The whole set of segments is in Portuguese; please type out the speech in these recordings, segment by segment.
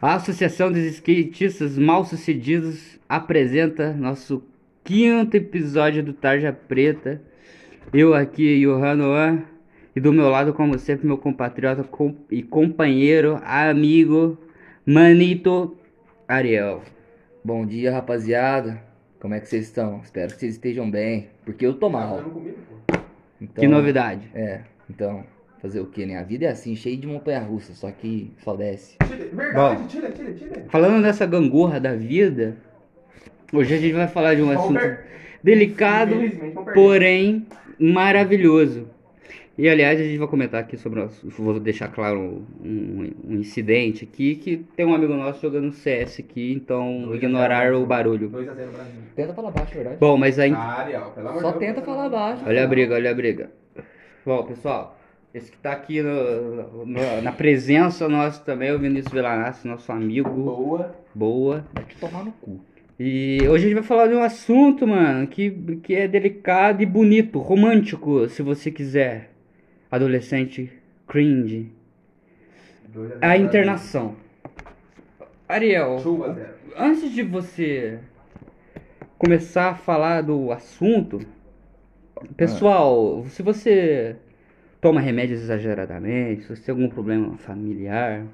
A Associação dos Skatistas Mal Sucedidos apresenta nosso quinto episódio do Tarja Preta. Eu aqui, Johan Noan, e do meu lado, como sempre, meu compatriota com- e companheiro, amigo, Manito Ariel. Bom dia, rapaziada. Como é que vocês estão? Espero que vocês estejam bem, porque eu tô mal. Então, Que novidade? É, então, fazer o quê, né? A vida é assim, cheia de montanha-russa, só que só desce. Verdade, tira, tira, tira. Falando dessa gangorra da vida, hoje a gente vai falar de um assunto per- delicado, porém maravilhoso. E aliás, a gente vai comentar aqui sobre. o- Vou deixar claro um, um incidente aqui: que tem um amigo nosso jogando CS aqui, então ignorar o barulho. 2x0 Brasil. Tenta falar baixo, verdade? Bom, mas aí. Ah, Ariel, pelo amor Só tenta falar baixo. Olha a briga, olha a briga. Bom, pessoal, esse que tá aqui no- no- na presença nossa também o Vinícius Velanassi, nosso amigo. Boa. Boa. Vai te tomar no cu. E hoje a gente vai falar de um assunto, mano, que, que é delicado e bonito, romântico, se você quiser. Adolescente cringe. 2 A internação. Ariel, antes de você começar a falar do assunto, pessoal, se você toma remédios exageradamente, se você tem algum problema familiar,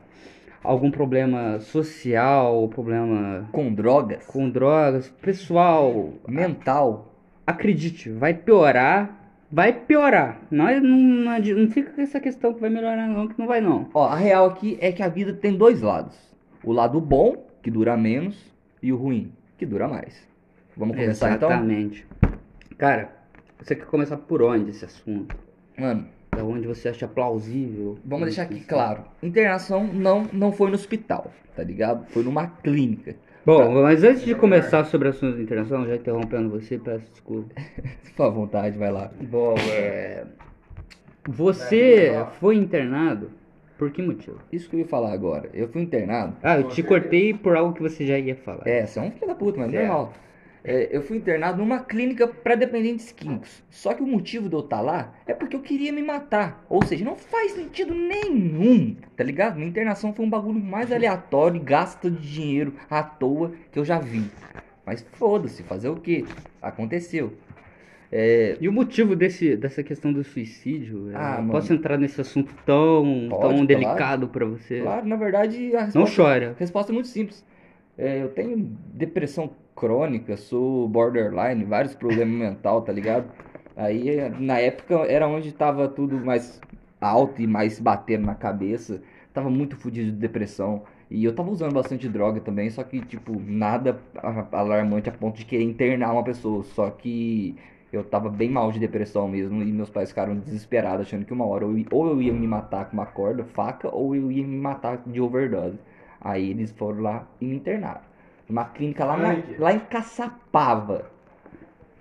algum problema social, problema Com drogas, com drogas, pessoal, mental, acredite, vai piorar, vai piorar. Não, não, não, fica com essa questão que vai melhorar não, que não vai não. Ó, a real aqui é que a vida tem dois lados. O lado bom, que dura menos, e o ruim, que dura mais. Vamos começar então? Exatamente. Cara, você quer começar por onde esse assunto? Mano, Da onde você acha plausível? vamos deixar aqui claro. Internação não, não foi no hospital, tá ligado? Foi numa clínica. Bom, mas antes de começar sobre assuntos de internação, já interrompendo você, peço desculpa. Fica à vontade, vai lá. Bom, é... Você foi internado por que motivo? Isso que eu ia falar agora. Eu fui internado. Ah, eu te cortei por algo que você já ia falar. É, você é um filho da puta, mas É. normal. É, eu fui internado numa clínica para dependentes químicos. Só que o motivo de eu estar lá é porque eu queria me matar. Ou seja, não faz sentido nenhum, tá ligado? Minha internação foi um bagulho mais aleatório e gasto de dinheiro à toa que eu já vi. Mas foda-se, fazer o quê? Aconteceu. É, E o motivo desse, dessa questão do suicídio? é, Ah, mano. posso entrar nesse assunto tão, Pode, tão claro. delicado pra você? claro, na verdade, a Não resposta, chora. a resposta é muito simples. É, eu tenho depressão crônica, sou borderline, vários problemas mental, tá ligado? Aí, na época, era onde tava tudo mais alto e mais batendo na cabeça. Tava muito fudido de depressão. E eu tava usando bastante droga também, só que, tipo, nada alarmante a ponto de querer internar uma pessoa. Só que eu tava bem mal de depressão mesmo e meus pais ficaram desesperados, achando que uma hora eu ou eu ia me matar com uma corda, faca, ou eu ia me matar de overdose. Aí eles foram lá e me internaram. Uma clínica lá, na- que- lá em Caçapava.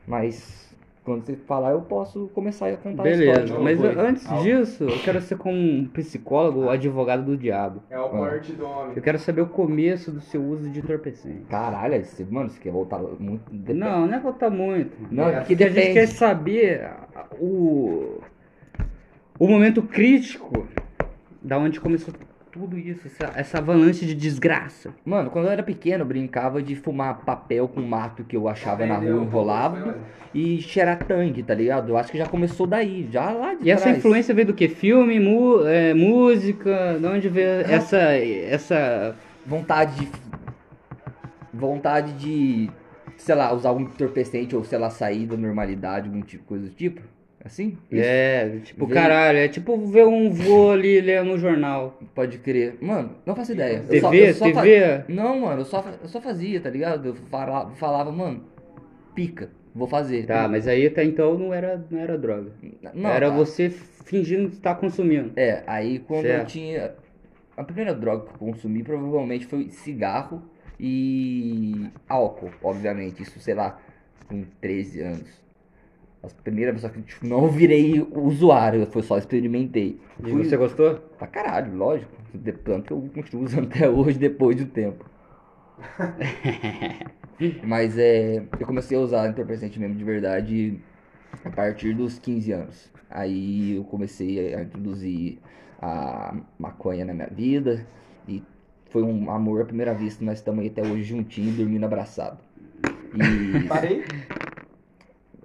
Mas quando você falar, eu posso começar a contar a Beleza, história. Não, mas foi. antes Ah. disso, eu quero ser como um psicólogo ou advogado do diabo. É o porte do homem. Eu quero saber o começo do seu uso de entorpecente. Caralho, você, mano, você quer voltar muito. depende- Não, não é voltar muito. Não, é porque porque a gente quer saber o, o momento crítico da onde começou tudo isso, essa, essa avalanche de desgraça. Mano, quando eu era pequeno, eu brincava de fumar papel com mato que eu achava na rua, foi, e cheirar tangue, tá ligado? Eu acho que já começou daí, já lá de E essa trás. influência veio do que? Filme, mu- é, música? De onde veio essa, essa Vontade de. Vontade de. Sei lá, usar algum entorpecente ou, sei lá, sair da normalidade, algum tipo, coisa do tipo. Assim? É, tipo, Veio- caralho, é tipo ver um vô ali lendo no jornal. Pode crer. Mano, não faço ideia. Eu TV, só- eu só fa- TV. Não, mano, eu só, fa- eu só fazia, tá ligado? Eu falava, falava, mano, pica, vou fazer. Tá, mas aí até então não era, não era droga. Não, era tá. você fingindo estar consumindo. É, aí quando eu Certo. tinha. A primeira droga que eu consumi provavelmente foi cigarro e álcool, obviamente. Isso, sei lá, com 13 anos. As primeiras só que tipo, não virei usuário, foi só experimentei. E Fui você gostou? pra caralho, lógico. De- Tanto que eu continuo usando até hoje, depois do tempo. Mas é. Eu comecei a usar entorpecente mesmo de verdade a partir dos 15 anos. Aí eu comecei a introduzir a maconha na minha vida e foi um amor à primeira vista, nós estamos aí até hoje juntinhos, dormindo abraçado. E Parei.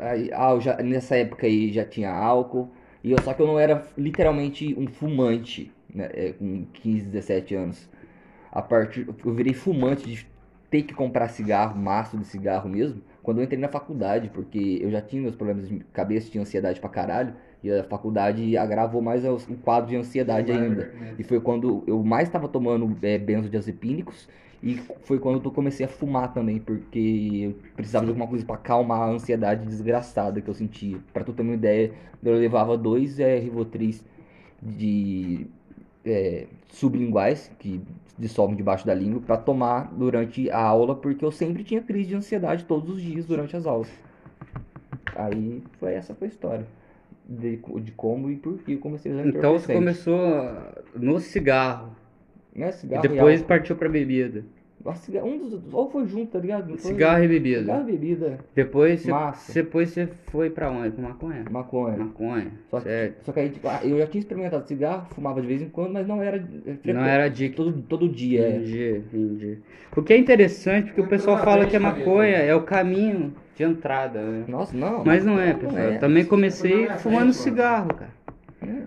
aí, ah, já- nessa época aí já tinha álcool, e eu, só que eu não era literalmente um fumante, né, é, com 15, 17 anos. A partir, eu virei fumante de ter que comprar cigarro, maço de cigarro mesmo, quando eu entrei na faculdade, porque eu já tinha meus problemas de cabeça, tinha ansiedade pra caralho, e a faculdade agravou mais o o quadro de ansiedade ainda. E foi quando eu mais estava tomando é, benzodiazepínicos e foi quando eu comecei a fumar também, porque eu precisava de alguma coisa para acalmar a ansiedade desgraçada que eu sentia. Pra tu ter uma ideia, eu levava dois é, Rivotris de é, sublinguais que dissolvem debaixo da língua para tomar durante a aula, porque eu sempre tinha crise de ansiedade todos os dias durante as aulas. Aí foi essa foi a história de, de como e por que eu comecei a usar Então você começou no cigarro. Né, E cigarro e depois álcool. partiu pra bebida. Nossa, um dos, ou foi junto, tá ligado? Foi- Cigarro e bebida. Cigarro e bebida. Depois você, depois você foi pra onde? Com maconha? Maconha. Maconha. Só que, Certo. só que aí, tipo, ah, eu já tinha experimentado cigarro, fumava de vez em quando, mas não era é, frequente. Não era dica. todo, todo dia. é. Entendi, entendi. O que é interessante, porque o pessoal fala que a cabeça. maconha é o caminho de entrada, né? Nossa, não. Mas não é, não pessoal. é. Eu também comecei minha fumando frente, cigarro, cara.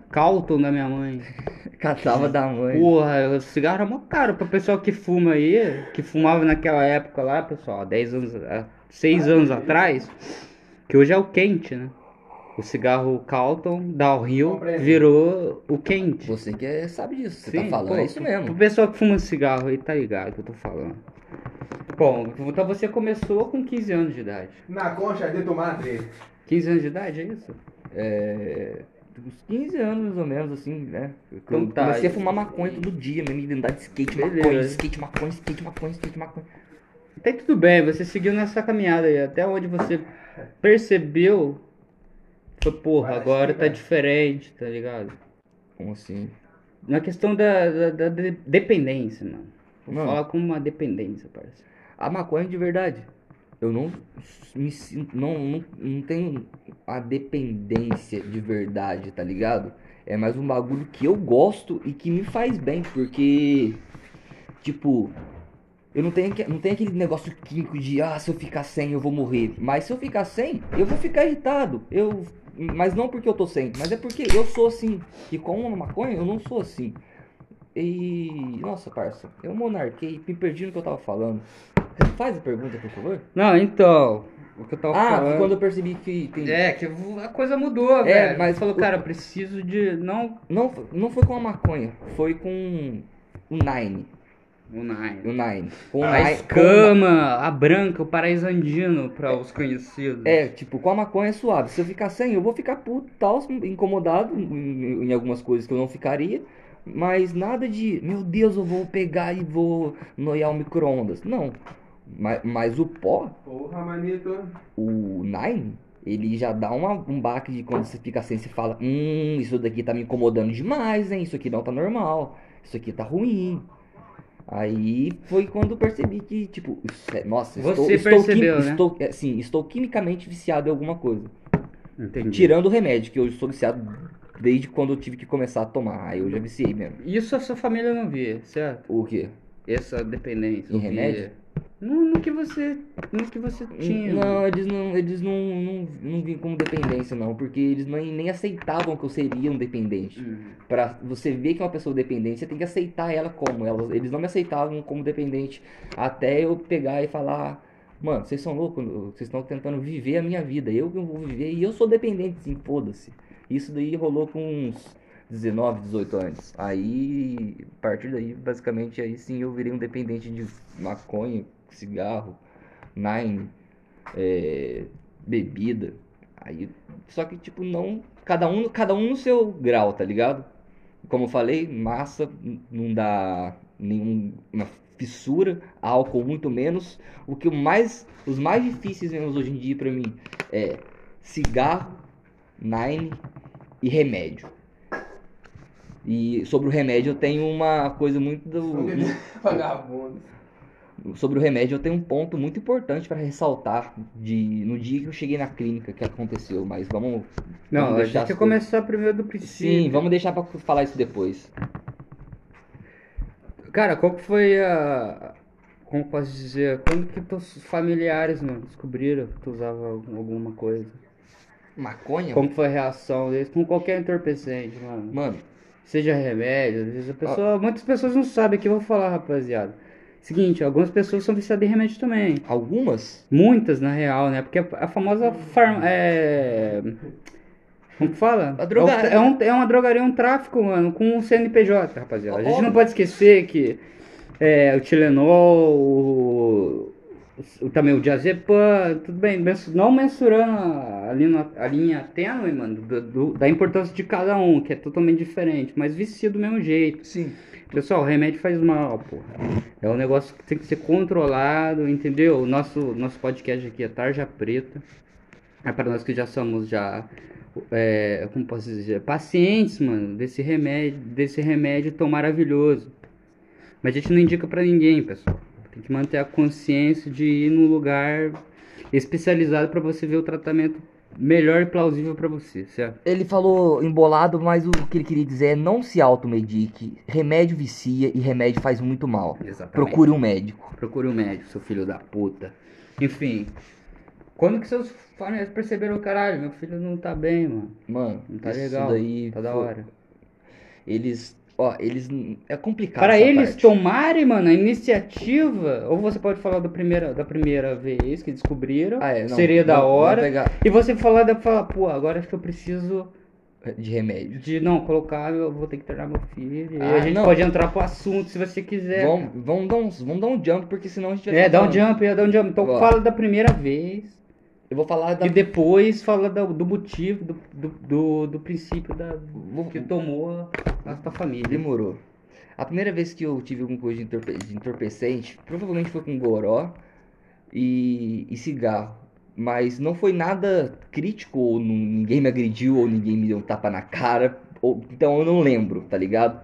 Calton da minha mãe. Catava da mãe. Porra, o cigarro é mó caro pra pessoal que fuma aí, que fumava naquela época lá, pessoal, há 10 anos, há 6 anos atrás, que hoje é o quente, né? O cigarro Calton, Downhill, Compreendo. virou o quente. Você que sabe disso, você Sim, tá falando, pô, é isso Pro mesmo. pessoal que fuma cigarro aí, tá ligado o que eu tô falando. Bom, então você começou com 15 anos de idade. Na concha de tua madre. 15 anos de idade, é isso? É. Uns 15 anos mais ou menos, assim, né? Eu Então tá, comecei a fumar maconha todo dia, mesmo, de andar de skate, Beleza. maconha, skate, maconha, skate, maconha, skate, maconha. Até que tudo bem, você seguiu nessa caminhada aí, até onde você percebeu, foi, porra, agora tá diferente, tá ligado? Como assim? Na questão da, da, da de- dependência, mano. Vou Não. falar como uma dependência, parece. A maconha de verdade. Eu não me. Não, não, não tenho a dependência de verdade, tá ligado? É mais um bagulho que eu gosto e que me faz bem, porque. Tipo. Eu não tenho, não tenho aquele negócio químico de, ah, se eu ficar sem eu vou morrer. Mas se eu ficar sem, eu vou ficar irritado. Eu, mas não porque eu tô sem, mas é porque eu sou assim. E com a maconha eu não sou assim. E. Nossa, parça, eu monarquei, me perdi no que eu tava falando. Faz a pergunta, por favor. Não, então, o que eu tava Ah, falando... quando eu percebi que tem. É, que a coisa mudou, É, velho. mas Você falou, o- cara, preciso de... Não... Não, foi- não foi com a maconha, foi com o Nine. O Nine. O Nine. Com o A Nine- escama, a branca, o paraíso andino, pra os conhecidos. É, tipo, com a maconha é suave. Se eu ficar sem, eu vou ficar puto, tal, incomodado em, em algumas coisas que eu não ficaria. Mas nada de, meu Deus, eu vou pegar e vou noiar o micro-ondas. Não. Mas, mas o pó, Porra, manito. o Nine, ele já dá uma, um baque de quando você fica sem, você fala, hum, isso daqui tá me incomodando demais, hein? Isso aqui não tá normal, isso aqui tá ruim. Aí foi quando eu percebi que, tipo, é- nossa, estou, Você estou, percebeu, quim- né? estou, é, sim, estou quimicamente viciado em alguma coisa. Entendi. Tirando o remédio, que eu sou viciado desde quando eu tive que começar a tomar. Aí eu já viciei mesmo. Isso a sua família não via, certo? O quê? Essa dependência. Em não via. No, no que você. No que você tinha. Não, eles não, eles não, não, não vinham como dependência, não, porque eles nem, nem aceitavam que eu seria um dependente. Hum. Pra você ver que é uma pessoa dependente, você tem que aceitar ela como. Ela, eles não me aceitavam como dependente. Até eu pegar e falar, mano, vocês são loucos, vocês estão tentando viver a minha vida. Eu que vou viver e eu sou dependente sim, foda-se. Isso daí rolou com uns 19, 18 anos. Aí, a partir daí, basicamente, aí sim eu virei um dependente de maconha, cigarro, nine, é, bebida. Aí, só que tipo não, cada um, cada um no seu grau, tá ligado? Como eu falei, massa não dá nenhuma fissura, álcool muito menos. O que o mais, os mais difíceis mesmo hoje em dia pra mim é cigarro, nine e remédio. E sobre o remédio eu tenho uma coisa muito do, Vagabundo. Sobre o remédio, eu tenho um ponto muito importante para ressaltar de no dia que eu cheguei na clínica que aconteceu, mas vamos Não, vamos a deixar gente ia coisas- começar primeiro do princípio. Sim, vamos deixar para falar isso depois. Cara, qual que foi a. Como posso dizer? Quando que teus familiares, mano, descobriram que tu usava algum- alguma coisa? Maconha? Como que foi a reação deles com qualquer entorpecente, mano? Mano, Seja remédio, às vezes a pessoa. Muitas pessoas não sabem aqui, eu vou falar, rapaziada. Seguinte, algumas pessoas são viciadas em remédio também. algumas? Muitas, na real, né? Porque a, famosa farm... É... Como que fala? A drogaria. É, um, é uma drogaria, um tráfico, mano, com o CNPJ, rapaziada. A gente não pode esquecer que é, o Tilenol, o- também o diazepam, tudo bem, não mensurando a, linha, a linha tênue, mano, do- do- da importância de cada um, que é totalmente diferente, mas vicia do mesmo jeito. Sim. Pessoal, o remédio faz mal, porra. É um negócio que tem que ser controlado, entendeu? O nosso, nosso podcast aqui é Tarja Preta. É para nós que já somos já, é, como posso dizer, pacientes, mano, desse remédio, desse remédio tão maravilhoso. Mas a gente não indica pra ninguém, pessoal. Tem que manter a consciência de ir num lugar especializado pra você ver o tratamento melhor e plausível pra você, certo? Ele falou embolado, mas o que ele queria dizer é não se automedique. Remédio vicia e remédio faz muito mal. Exatamente. Procure um médico. Procure um médico, seu filho da puta. Enfim. Quando que seus familiares perceberam, caralho, meu filho não tá bem, mano. Mano, Não tá isso legal. daí. tá da hora. Eles. Ó, eles. É complicado. Para eles parte. tomarem, mano, a iniciativa, ou você pode falar da primeira, da primeira vez que descobriram, Ah, é, não, seria da vamos- vamos hora. E você falar, da falar, pô, agora acho que eu preciso de remédio. de, não, colocar, eu vou ter que internar meu filho. Ah, a gente não. pode entrar pro assunto se você quiser. Vamos, vamos, dar uns, vamos dar um jump, porque senão a gente vai É, dá um jump, é, dá um jump. Então fala da primeira vez. Eu vou falar da. E depois fala do, do motivo, do, do, do, do princípio da, Vou- que tomou a tua família. Demorou. A primeira vez que eu tive alguma coisa de, entorpe- de entorpecente, provavelmente foi com goró e, e cigarro. Mas não foi nada crítico, ou ninguém me agrediu, ou ninguém me deu um tapa na cara. Ou, então eu não lembro, tá ligado?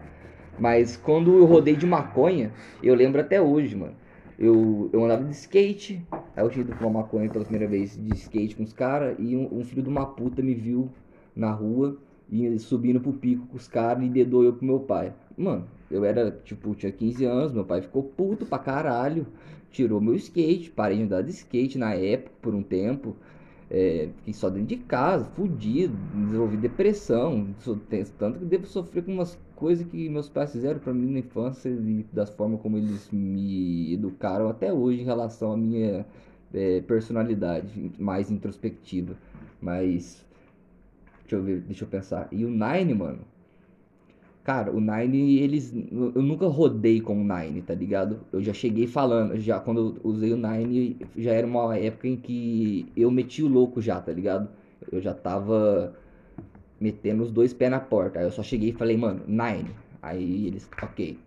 Mas quando eu rodei de maconha, eu lembro até hoje, mano. Eu, eu andava de skate, aí eu tinha ido fumar maconha pela primeira vez de skate com os caras, e um, um filho de uma puta me viu na rua, e subindo pro pico com os caras e dedou eu pro meu pai. Mano, eu era, tipo, tinha 15 anos, meu pai ficou puto pra caralho, tirou meu skate, parei de andar de skate na época por um tempo. É, fiquei só dentro de casa, fudido, desenvolvi depressão, tanto que devo sofrer com umas coisas que meus pais fizeram pra mim na infância e das formas como eles me educaram até hoje em relação à minha é, personalidade mais introspectiva. Mas, deixa eu ver, deixa eu pensar. E o Nine, mano, Cara, o Nine, eles. Eu nunca rodei com o Nine, tá ligado? Eu já cheguei falando, já quando eu usei o Nine, já era uma época em que eu meti o louco já, tá ligado? Eu já tava metendo os dois pés na porta. Aí eu só cheguei e falei, mano, Nine. Aí eles, ok.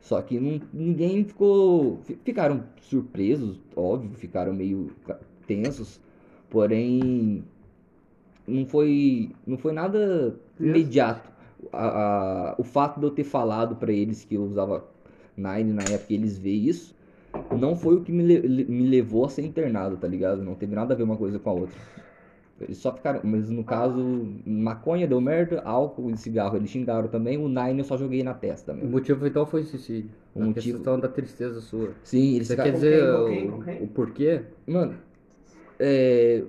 Só que não, ninguém ficou. fi- Ficaram surpresos, óbvio, ficaram meio tensos. Porém, não foi, não foi nada imediato. A- a- o fato de eu ter falado pra eles que eu usava Nine na época eles ver isso, não foi o que me, me levou a ser internado, tá ligado? Não teve nada a ver uma coisa com a outra. Eles só ficaram, mas no caso, maconha deu merda, álcool e cigarro eles xingaram também, o Nine eu só joguei na testa O mesmo. motivo então foi o suicídio. O a motivo- questão da tristeza sua. Sim, eles Você ficaram. quer dizer com o, quem, com quem? o porquê? Mano, é,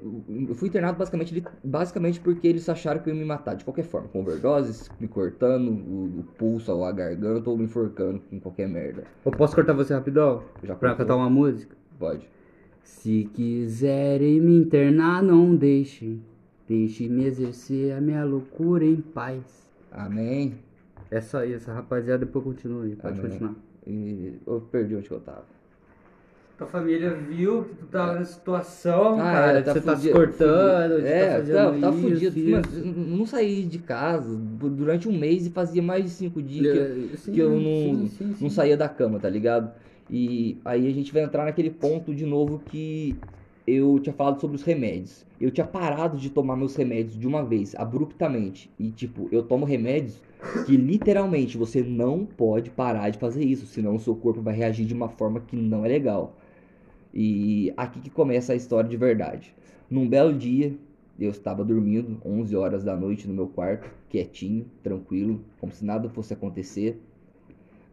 eu fui internado basicamente, basicamente porque eles acharam que eu ia me matar de qualquer forma, com overdoses, me cortando o, o pulso, ou a garganta, ou me enforcando com qualquer merda. Eu posso cortar você rapidão? Já Pra cantar uma música? Pode. Se quiserem me internar, não deixem. Deixe-me exercer a minha loucura em paz. Amém. É só isso, rapaziada. Depois continue. Pode Amém. continuar. E eu perdi onde eu tava. Tua família viu que tu tava nessa situação, Ah, cara. é, que você tá se fudido, cortando, fudido. você É, tá tá, tá isso, fudido. isso. Mano, não saí de casa durante um mês e fazia mais de cinco dias que, eu- É, sim, que eu não, sim, sim, não saía da cama, tá ligado? E aí a gente vai entrar naquele ponto de novo que eu tinha falado sobre os remédios. Eu tinha parado de tomar meus remédios de uma vez, abruptamente. E tipo, eu tomo remédios que literalmente você não pode parar de fazer isso, senão o seu corpo vai reagir de uma forma que não é legal. E aqui que começa a história de verdade. Num belo dia, eu estava dormindo, 11 horas da noite no meu quarto, quietinho, tranquilo, como se nada fosse acontecer.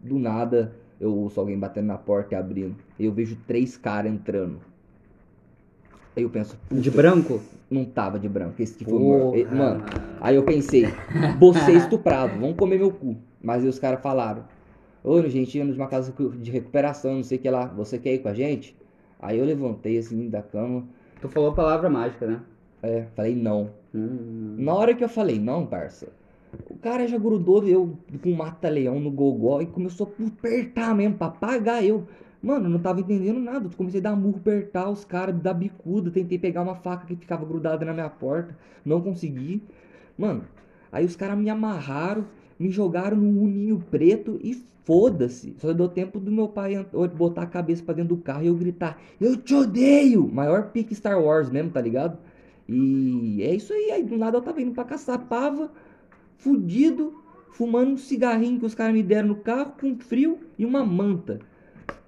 Do nada, eu ouço alguém batendo na porta e abrindo. E eu vejo três caras entrando. Aí eu penso, De branco? não tava de branco, esse que foi o Mano, aí eu pensei, você é estuprado, vão comer meu cu. Mas aí os caras falaram, ô, gente, de uma casa de recuperação, não sei o que lá, você quer ir com a gente? Aí eu levantei assim da cama, Tu falou a palavra mágica, né? é, falei não. Hum. Na hora que eu falei não, parça, o cara já grudou eu com um mata-leão no gogó e começou a apertar mesmo, pra pagar eu. Mano, não tava entendendo nada. Comecei a dar murro, apertar os caras, dar bicuda. Tentei pegar uma faca que ficava grudada na minha porta. Não consegui. Mano, aí os caras me amarraram, me jogaram num uninho preto e foda-se. Só deu tempo do meu pai botar a cabeça pra dentro do carro e eu gritar: Eu te odeio! Maior pique Star Wars mesmo, tá ligado? E é isso aí. Aí do nada eu tava indo pra Caçapava, fudido, fumando um cigarrinho que os caras me deram no carro, com frio e uma manta.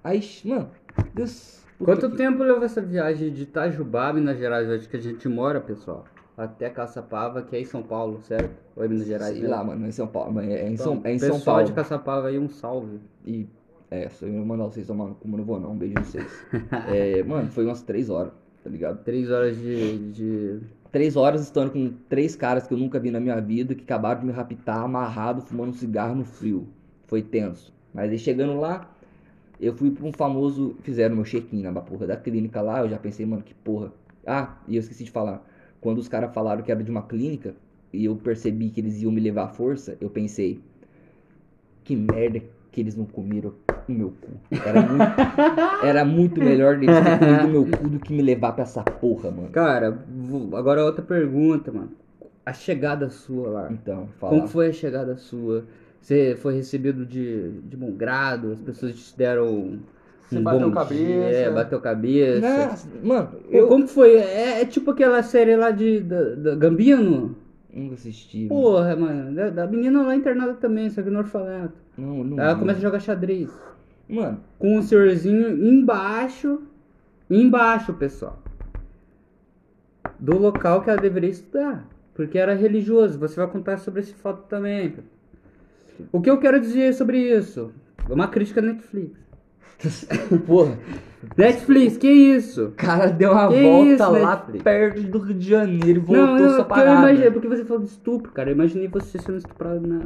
Aí, mano, Deus. Quanto tempo levou essa viagem de Itajubá, Minas Gerais, onde que a gente mora, pessoal? Até Caçapava, que é em São Paulo, certo? Ou é Minas Gerais? Sei mesmo? lá, mano, é em São Paulo. É em Então, São, é em São Paulo. de Caçapava aí, um salve. E é, se eu mandar vocês tomar mas não vou não. Um beijo em vocês. É, mano, foi umas três horas, tá ligado? Três horas de. de... Três horas estando com três caras que eu nunca vi na minha vida, que acabaram de me raptar, amarrado, fumando um cigarro no frio. Foi tenso. Mas aí chegando lá, eu fui pra um famoso. Fizeram meu check-in na porra da clínica lá, eu já pensei, mano, que porra. Ah, e eu esqueci de falar. Quando os caras falaram que era de uma clínica, e eu percebi que eles iam me levar à força, eu pensei, que merda que eles não comeram o meu cu. Era muito, era muito melhor eles terem comido o meu cu do que me levar pra essa porra, mano. Cara, agora outra pergunta, mano. A chegada sua lá. Então, fala. Como foi a chegada sua? Você foi recebido de, de bom grado? As pessoas te deram Você um bateu bom cabeça. dia, é, bateu cabeça. Nossa, mano, eu Como que foi? É, é tipo aquela série lá de da, da Gambino? Nunca assisti. mano. Porra, mano. Da, da menina lá internada também, só que no orfanato. Não, não. Ela vi. começa a jogar xadrez. Mano, Com o senhorzinho embaixo. Embaixo, pessoal. Do local que ela deveria estudar. Porque era religioso. Você vai contar sobre esse fato também. O que eu quero dizer sobre isso? Uma crítica à Netflix. porra, Netflix, que isso? o cara deu uma Que volta isso, lá Netflix? perto do Rio de Janeiro e voltou não, não, eu parada. imaginei, porque você falou de estupro, cara. Eu imaginei você sendo estuprado na,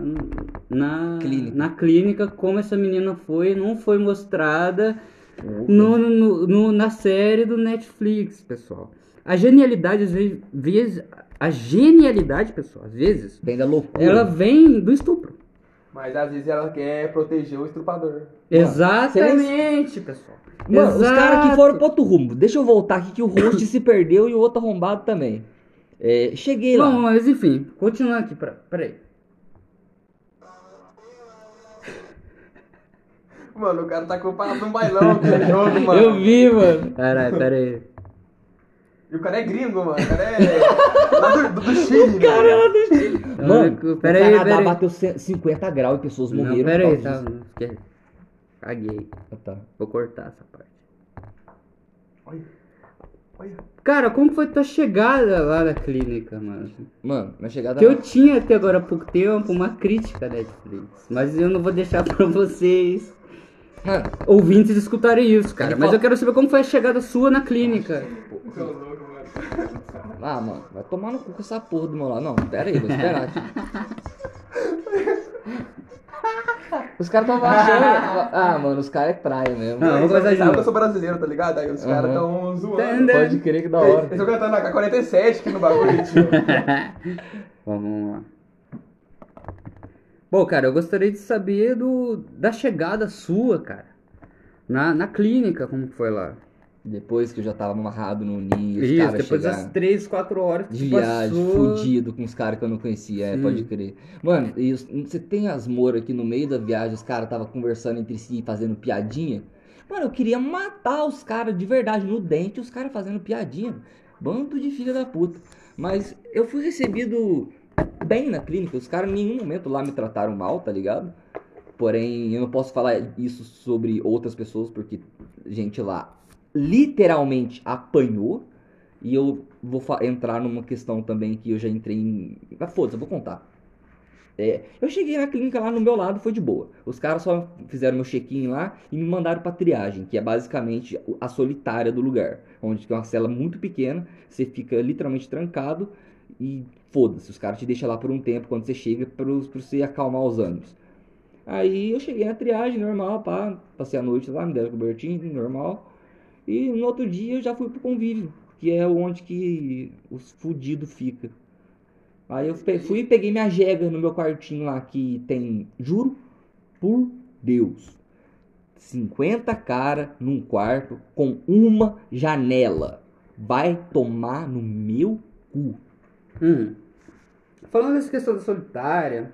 na, Clínica. na clínica, como essa menina foi, não foi mostrada Porra. no, no- no- na série do Netflix, pessoal. A genialidade, às vezes- a genialidade, pessoal, às vezes, Vem da loucura. ela vem do estupro. Mas às vezes ela quer proteger o estrupador. Exatamente, pessoal. Mano, os caras que Exato. foram pro outro rumo. Deixa eu voltar aqui que o host se perdeu e o outro arrombado também. É, cheguei lá. Bom, mas enfim, continuando aqui, pra- peraí. Mano, o cara tá culpado de um bailão aquele jogo, mano. Eu vi, mano. Caralho, peraí. E o cara é gringo, mano. O cara é lá do, do, do Chile, mano. Mano, peraí, o Canadá peraí. bateu 50 graus e pessoas Não, morreram. peraí, por causa tá. esquece. Caguei. Ah, tá. Vou cortar essa parte. Olha. Olha. Cara, como foi tua chegada lá na clínica, mano? Mano, na chegada Que eu lá- tinha até agora há pouco tempo uma crítica da Netflix. Mas eu não vou deixar pra vocês Mano, ouvintes escutarem isso, cara. Ele Mas fala- eu quero saber como foi a chegada sua na clínica. Ah, mano, vai tomar no cu com essa porra do meu lado. Não, pera aí, vou esperar aqui. Os caras tão achando. Ah, mano, os caras é praia mesmo. Não, começar de Sabe que eu novo. sou brasileiro, tá ligado? Aí os caras tão zoando. Pode crer que da Eles hora. estão cantando a K-47 aqui no bagulho, tio. Vamos lá. Bom, cara, eu gostaria de saber do, da chegada sua, cara. Na, na clínica, como que foi lá? Depois que eu já tava amarrado no ninho, os Isso, caras depois das chegaram 3, 4 horas que de viagem, passou. fudido com os caras que eu não conhecia, é, pode crer. Mano, e os- você tem as moras aqui no meio da viagem, os caras tava conversando entre si, fazendo piadinha. Mano, eu queria matar os caras de verdade no dente, os caras fazendo piadinha. Bando de filha da puta. Mas eu fui recebido bem na clínica, os caras em nenhum momento lá me trataram mal, tá ligado? Porém, eu não posso falar isso sobre outras pessoas, porque gente lá literalmente apanhou. E eu vou entrar numa questão também que eu já entrei em. Ah, foda-se, eu vou contar. É, eu cheguei na clínica lá no meu lado, foi de boa. Os caras só fizeram meu check-in lá e me mandaram pra triagem, que é basicamente a solitária do lugar. Onde tem uma cela muito pequena, você fica literalmente trancado e foda-se. Os caras te deixam lá por um tempo quando você chega pra você acalmar os ânimos. Aí eu cheguei na triagem normal, pá, passei a noite lá, me deram cobertinho, normal. E no outro dia eu já fui pro convívio, que é onde que os fudidos fica. Aí eu fui e peguei minha jega no meu quartinho lá, que tem, juro por Deus, 50 cara num quarto com uma janela. Vai tomar no meu cu. Hum. Falando dessa questão da solitária,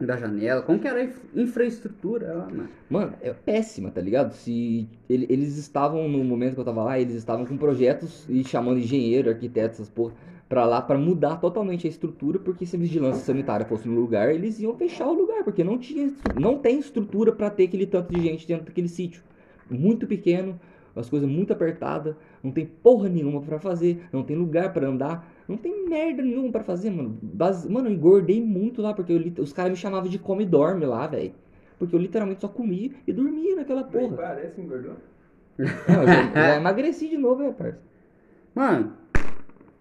da janela, como que era a inf- infraestrutura lá, mano? Mano, é péssima, tá ligado? Se ele- eles estavam no momento que eu tava lá, eles estavam com projetos e chamando engenheiro, arquiteto, essas porra, pra lá pra mudar totalmente a estrutura, porque se a vigilância sanitária fosse no lugar, eles iam fechar o lugar, porque não tinha, não tem estrutura pra ter aquele tanto de gente dentro daquele sítio. Muito pequeno, as coisas muito apertadas, não tem porra nenhuma pra fazer, não tem lugar pra andar, não tem merda nenhuma pra fazer, mano. Base- Mano, eu engordei muito lá, porque eu os caras me chamavam de come e dorme lá, velho. Porque eu literalmente só comia e dormia naquela Nem porra. parece engordou. Não, eu já emagreci de novo, é, parça. Mano,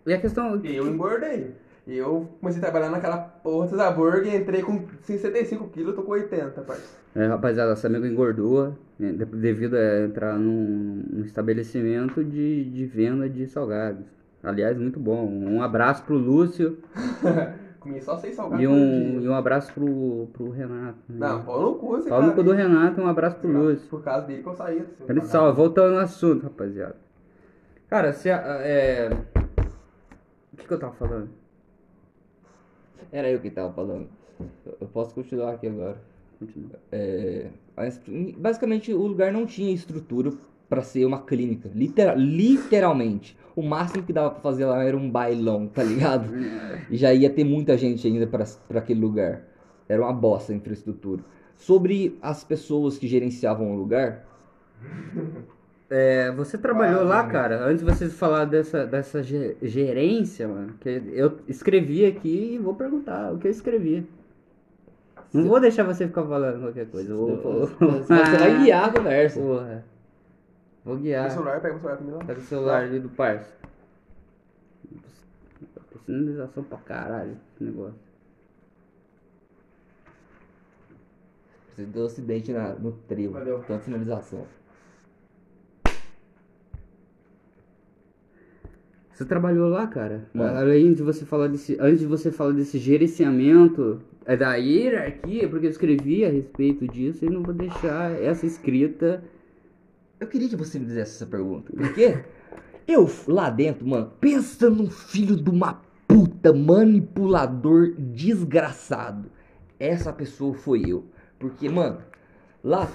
e a questão. E eu engordei. E eu comecei a trabalhar naquela porra dos hambúrguer, entrei com 65 quilos, tô com 80, parça. É, rapaziada, nosso amigo engordou né, de- devido a entrar num, num estabelecimento de, de venda de salgados. Aliás, muito bom. Um abraço pro Lúcio Comi só seis salgados e um, e um abraço pro, pro Renato. né? Não, pau no cu Pau no cara cu do. Renato, um abraço pro Lúcio. Por causa dele que eu saí. salve, voltando ao assunto, rapaziada. Cara, se a- é. O que, que eu tava falando? Era eu que tava falando. Eu posso continuar aqui agora. Continua. É, basicamente, o lugar não tinha estrutura pra ser uma clínica. Litera- literalmente. O máximo que dava pra fazer lá era um bailão, tá ligado? E já ia ter muita gente ainda pra pra aquele lugar. Era uma bosta a infraestrutura. Sobre as pessoas que gerenciavam o lugar, É, você trabalhou Quase, lá, cara, antes de você falar dessa, dessa ge- gerência, mano, que eu escrevi aqui e vou perguntar o que eu escrevi. Não vou deixar você ficar falando qualquer coisa. Vou, vou- você vai guiar a conversa. Porra. Vou guiar. celular, pega o celular pra mim lá. Tá com o celular ali do parça. Sinalização pra caralho esse negócio. Deu um acidente na- no trevo. Valeu. Tanta sinalização. Você trabalhou lá, cara? Além de você falar desse. Antes de você falar desse gerenciamento, é da hierarquia, porque eu escrevi a respeito disso e não vou deixar essa escrita. Eu queria que você me fizesse essa pergunta. Por quê? Eu, lá dentro, mano, pensa num filho de uma puta manipulador desgraçado. Essa pessoa foi eu. Porque, mano, lá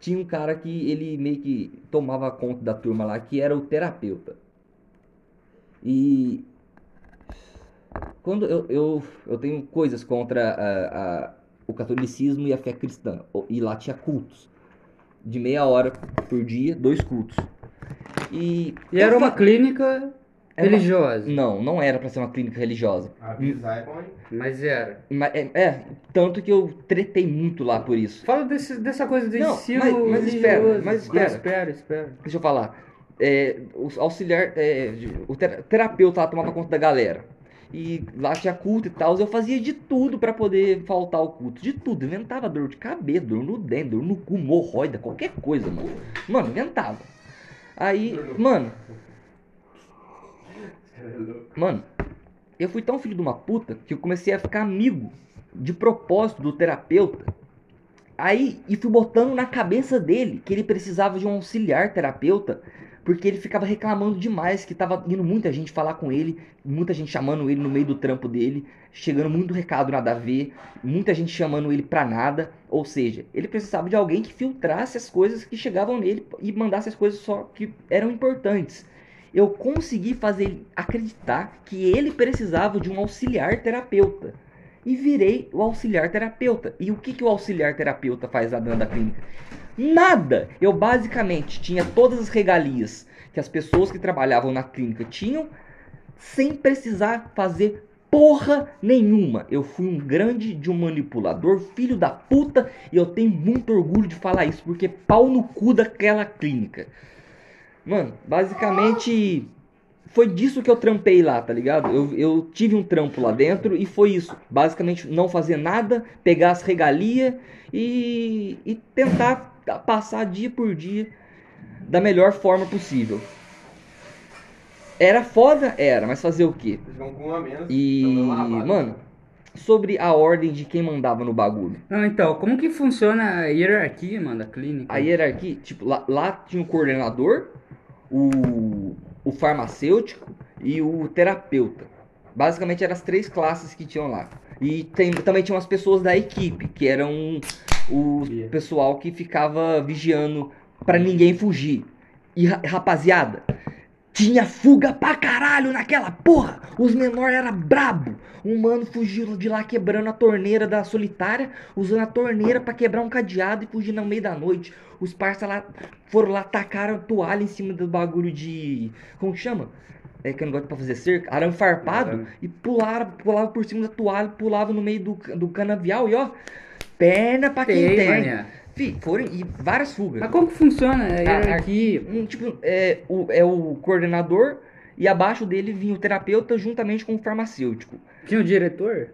tinha um cara que ele meio que tomava conta da turma lá, que era o terapeuta. E quando eu, eu, eu tenho coisas contra a- a- o catolicismo e a fé cristã. E lá tinha cultos. De meia hora por dia, dois cultos. E, E era uma clínica Era uma- religiosa. Não, não era pra ser uma clínica religiosa. Avisar é bom, hein? Mas era. Mas, é, é, tanto que eu tretei muito lá por isso. Fala desse, dessa coisa do Não, ensino mas- mas espera, religioso. mas espera. espera, espera. Deixa eu falar. É, o auxiliar, é, de- o tera- terapeuta lá tomava conta da galera. E lá tinha culto e tal. Eu fazia de tudo pra poder faltar ao culto. De tudo. Inventava dor de cabeça, dor no dente, dor no cu, hemorroida, qualquer coisa, mano. Mano, inventava. Aí, mano, Mano, eu fui tão filho de uma puta que eu comecei a ficar amigo de propósito do terapeuta. Aí, e fui botando na cabeça dele que ele precisava de um auxiliar terapeuta, porque ele ficava reclamando demais que tava indo muita gente falar com ele, muita gente chamando ele no meio do trampo dele, chegando muito recado nada a ver, muita gente chamando ele pra nada, ou seja, ele precisava de alguém que filtrasse as coisas que chegavam nele e mandasse as coisas só que eram importantes eu consegui fazer ele acreditar que ele precisava de um auxiliar terapeuta. E virei o auxiliar terapeuta. E o que, que o auxiliar terapeuta faz lá dentro da clínica? Nada! Eu basicamente tinha todas as regalias que as pessoas que trabalhavam na clínica tinham, sem precisar fazer porra nenhuma. Eu fui um grande de um manipulador, filho da puta, e eu tenho muito orgulho de falar isso, porque pau no cu daquela clínica. Mano, basicamente foi disso que eu trampei lá, tá ligado? Eu, eu tive um trampo lá dentro e foi isso. Basicamente não fazer nada, pegar as regalias e, e tentar passar dia por dia da melhor forma possível. Era foda? Era, mas fazer o quê? Eles vão com um a menos. E, então mano, sobre a ordem de quem mandava no bagulho. Não, então, como que funciona a hierarquia, mano, da clínica? A hierarquia, tipo, lá, lá tinha o coordenador, o, o farmacêutico e o terapeuta. Basicamente eram as três classes que tinham lá. E tem, também tinham as pessoas da equipe, que eram o pessoal que ficava vigiando pra ninguém fugir. E ra- rapaziada, tinha fuga pra caralho naquela porra. Os menores era brabo. Um mano fugiu de lá quebrando a torneira da solitária, usando a torneira pra quebrar um cadeado e fugir no meio da noite. Os parça lá foram lá, tacaram toalha em cima do bagulho de. Como que chama? É que eu não gosto pra fazer cerca, arame farpado, e pularam, pulavam por cima da toalha, pulavam no meio do, do canavial e ó, perna pra quem Tem, mané. Fih, foram e várias fugas. Mas como que funciona a a- hierarquia? Um, tipo, é o, é o coordenador e abaixo dele vinha o terapeuta juntamente com o farmacêutico. Tinha o diretor?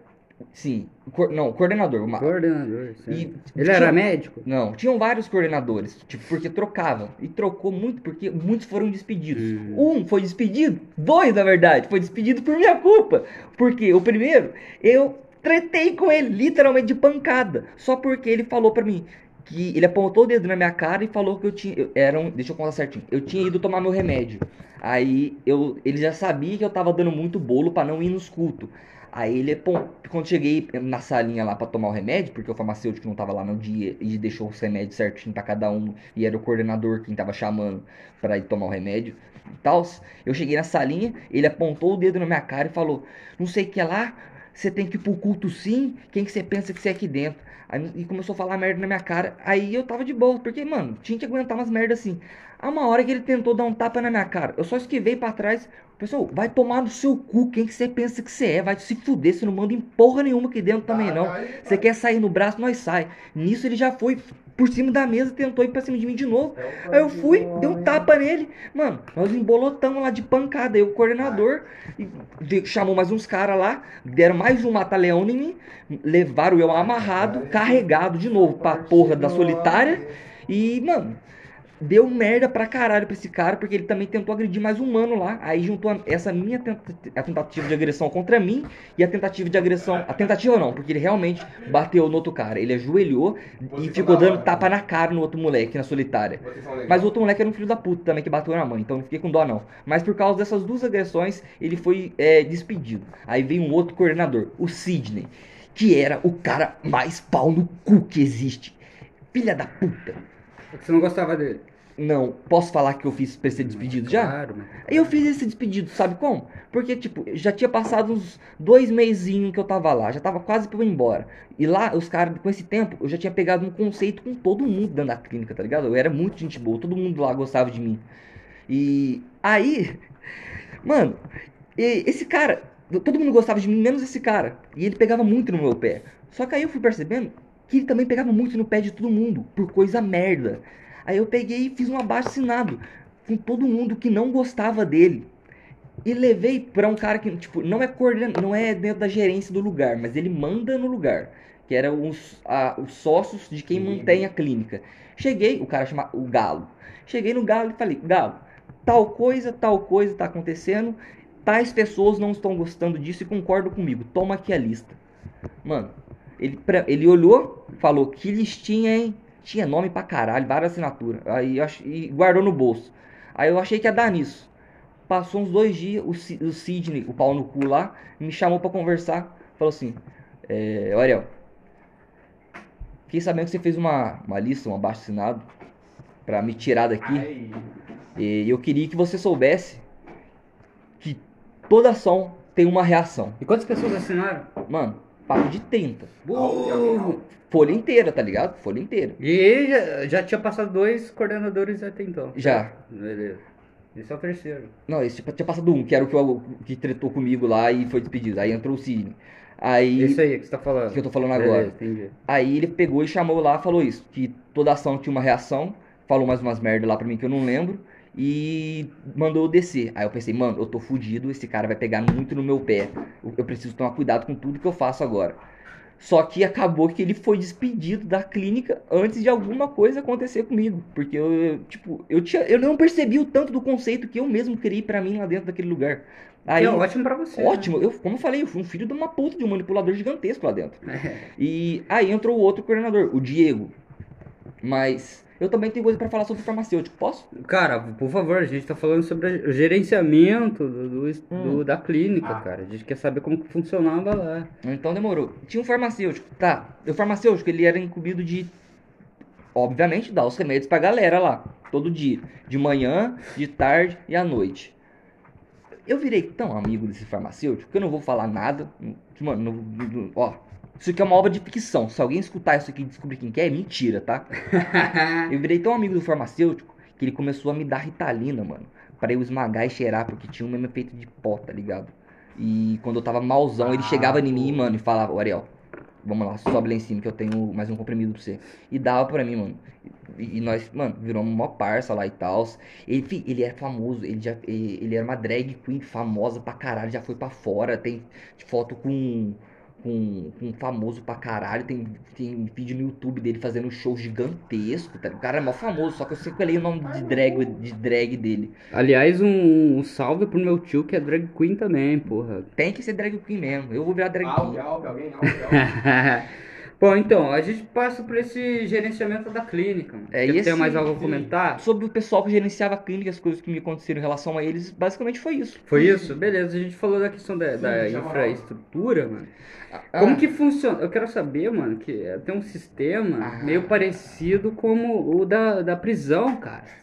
Sim, cor- não, o coordenador. uma- Coordenador. E- Ele era médico? Não, tinham vários coordenadores, tipo, porque trocavam. E trocou muito porque muitos foram despedidos. Hum. Um foi despedido, dois na verdade, foi despedido por minha culpa. Porque o primeiro, eu tretei com ele, literalmente de pancada. Só porque ele falou pra mim que ele apontou o dedo na minha cara e falou que eu tinha. eu- era um, deixa eu contar certinho. Eu tinha ido tomar meu remédio. Aí eu, ele já sabia que eu tava dando muito bolo pra não ir nos cultos. Aí ele, pô, quando cheguei na salinha lá pra tomar o remédio, porque o farmacêutico não tava lá no dia e deixou os remédios certinho pra cada um, e era o coordenador quem tava chamando pra ir tomar o remédio e tal. Eu cheguei na salinha, ele apontou o dedo na minha cara e falou: Não sei o que lá, você tem que ir pro culto sim, quem que você pensa que você é aqui dentro? Aí, e começou a falar merda na minha cara. Aí eu tava de boa, porque, mano, tinha que aguentar umas merdas assim. Há uma hora que ele tentou dar um tapa na minha cara. Eu só esquivei pra trás. Pessoal, vai tomar no seu cu. Quem que você pensa que você é? Vai se fuder. Você não manda em porra nenhuma aqui dentro também, não. Você quer sair no braço, nós sai. Nisso ele já foi por cima da mesa, tentou ir pra cima de mim de novo. Aí eu fui, dei um tapa nele. Mano, nós embolotamos lá de pancada. Aí o coordenador e chamou mais uns caras lá, deram mais um mata-leão em mim, levaram eu amarrado, carregado de novo pra porra da solitária. E, mano, deu merda pra caralho pra esse cara, porque ele também tentou agredir mais um mano lá. Aí juntou a- essa minha tenta- a tentativa de agressão contra mim e a tentativa de agressão. A tentativa não, porque ele realmente bateu no outro cara. Ele ajoelhou e ficou dando tapa na cara no outro moleque, na solitária. Mas o outro moleque era um filho da puta também que bateu na mãe, então não fiquei com dó não. Mas por causa dessas duas agressões, ele foi é, despedido. Aí veio um outro coordenador, o Sidney, que era o cara mais pau no cu que existe. Filha da puta. Você não gostava dele? Não, posso falar que eu fiz pra ser despedido já? Claro. Aí eu fiz esse despedido, sabe como? Porque, tipo, já tinha passado uns dois meizinhos que eu tava lá, já tava quase pra eu ir embora. E lá, os caras, com esse tempo, eu já tinha pegado um conceito com todo mundo dentro da clínica, tá ligado? Eu era muito gente boa, todo mundo lá gostava de mim. E aí, mano, e- esse cara, todo mundo gostava de mim, menos esse cara. E ele pegava muito no meu pé. Só que aí eu fui percebendo que ele também pegava muito no pé de todo mundo, por coisa merda. Aí eu peguei e fiz um abaixo assinado com todo mundo que não gostava dele. E levei pra um cara que, tipo, não é coorden... não é dentro da gerência do lugar, mas ele manda no lugar. Que era os, a- os sócios de quem mantém a clínica. Cheguei, o cara chama o Galo. Cheguei no Galo e falei, Galo, tal coisa, tal coisa tá acontecendo. Tais pessoas não estão gostando disso e concordam comigo. Toma aqui a lista. Mano, ele, pra- ele olhou, falou, que listinha, hein? Tinha nome pra caralho, várias assinaturas. Aí eu ach- e guardou no bolso. Aí eu achei que ia dar nisso. Passou uns dois dias, o, Ci- o Sidney, o pau no cu lá, me chamou pra conversar. Falou assim: é, "Ô, Ariel, fiquei sabendo que você fez uma, uma lista, um abaixo assinado, pra me tirar daqui. Ai, E eu queria que você soubesse que toda ação tem uma reação. E quantas pessoas assinaram? Mano, papo de 30. Uh! Folha inteira, tá ligado? Folha inteira. E já, já tinha passado dois coordenadores até então. Já. Beleza. Esse é o terceiro. Não, esse tinha passado um, que era o que, eu- que tretou comigo lá e foi despedido. Aí entrou o Sidney. Aí. Esse aí que você tá falando. Que eu tô falando Beleza, agora. entendi. Aí ele pegou e chamou lá, falou isso, que toda ação tinha uma reação, falou mais umas merda lá pra mim que eu não lembro, e mandou eu descer. Aí eu pensei, mano, eu tô fudido, esse cara vai pegar muito no meu pé. Eu, preciso tomar cuidado com tudo que eu faço agora. Só que acabou que ele foi despedido da clínica antes de alguma coisa acontecer comigo. Porque eu, tipo, eu, tinha, eu não percebi o tanto do conceito que eu mesmo criei pra mim lá dentro daquele lugar. Aí, é ótimo pra você. ótimo, eu, como eu falei, eu fui um filho de uma puta de um manipulador gigantesco lá dentro. né? E aí entrou o outro coordenador, o Diego. Mas eu também tenho coisa pra falar sobre farmacêutico, posso? Cara, por favor, a gente tá falando sobre o gerenciamento do, do- Hum. do- da clínica, Ah. cara. A gente quer saber como funcionava lá. Então demorou. Tinha um farmacêutico, tá? O farmacêutico, ele era incumbido de, obviamente, dar os remédios pra galera lá, todo dia. De manhã, de tarde e à noite. Eu virei tão amigo desse farmacêutico que eu não vou falar nada. Mano, não- não- ó, isso aqui é uma obra de ficção. Se alguém escutar isso aqui e descobrir quem que é, é mentira, tá? Eu virei tão amigo do farmacêutico que ele começou a me dar ritalina, mano. Pra eu esmagar e cheirar, porque tinha um mesmo efeito de pó, tá ligado? E quando eu tava malzão, ele chegava em mim, mano, e falava, "Ô, Ariel, vamos lá, sobe lá em cima que eu tenho mais um comprimido pra você. E dava pra mim, mano. E, e nós, mano, viramos uma parça lá e tal. Ele, ele era famoso, ele já ele, ele era uma drag queen famosa pra caralho, já foi pra fora, tem foto com com, com um famoso pra caralho, tem, tem vídeo no YouTube dele fazendo um show gigantesco, tá? O cara é mó famoso, só que eu sequelei o nome de drag, de drag dele. Aliás, um, um salve pro meu tio que é drag queen também, porra. Tem que ser drag queen mesmo, eu vou virar drag queen. Alpe, alguém? Alpe, Alpe. Bom, então, a gente passa por esse gerenciamento da clínica. mano. É, e esse- mais algo a comentar? Sobre o pessoal que gerenciava a clínica, as coisas que me aconteceram em relação a eles, basicamente foi isso. Foi isso? Beleza, a gente falou da questão da, da Sim, já infraestrutura, mano. Ah, Como que funciona? Eu quero saber, mano, que tem um sistema Ah. meio parecido como o da, da prisão, cara.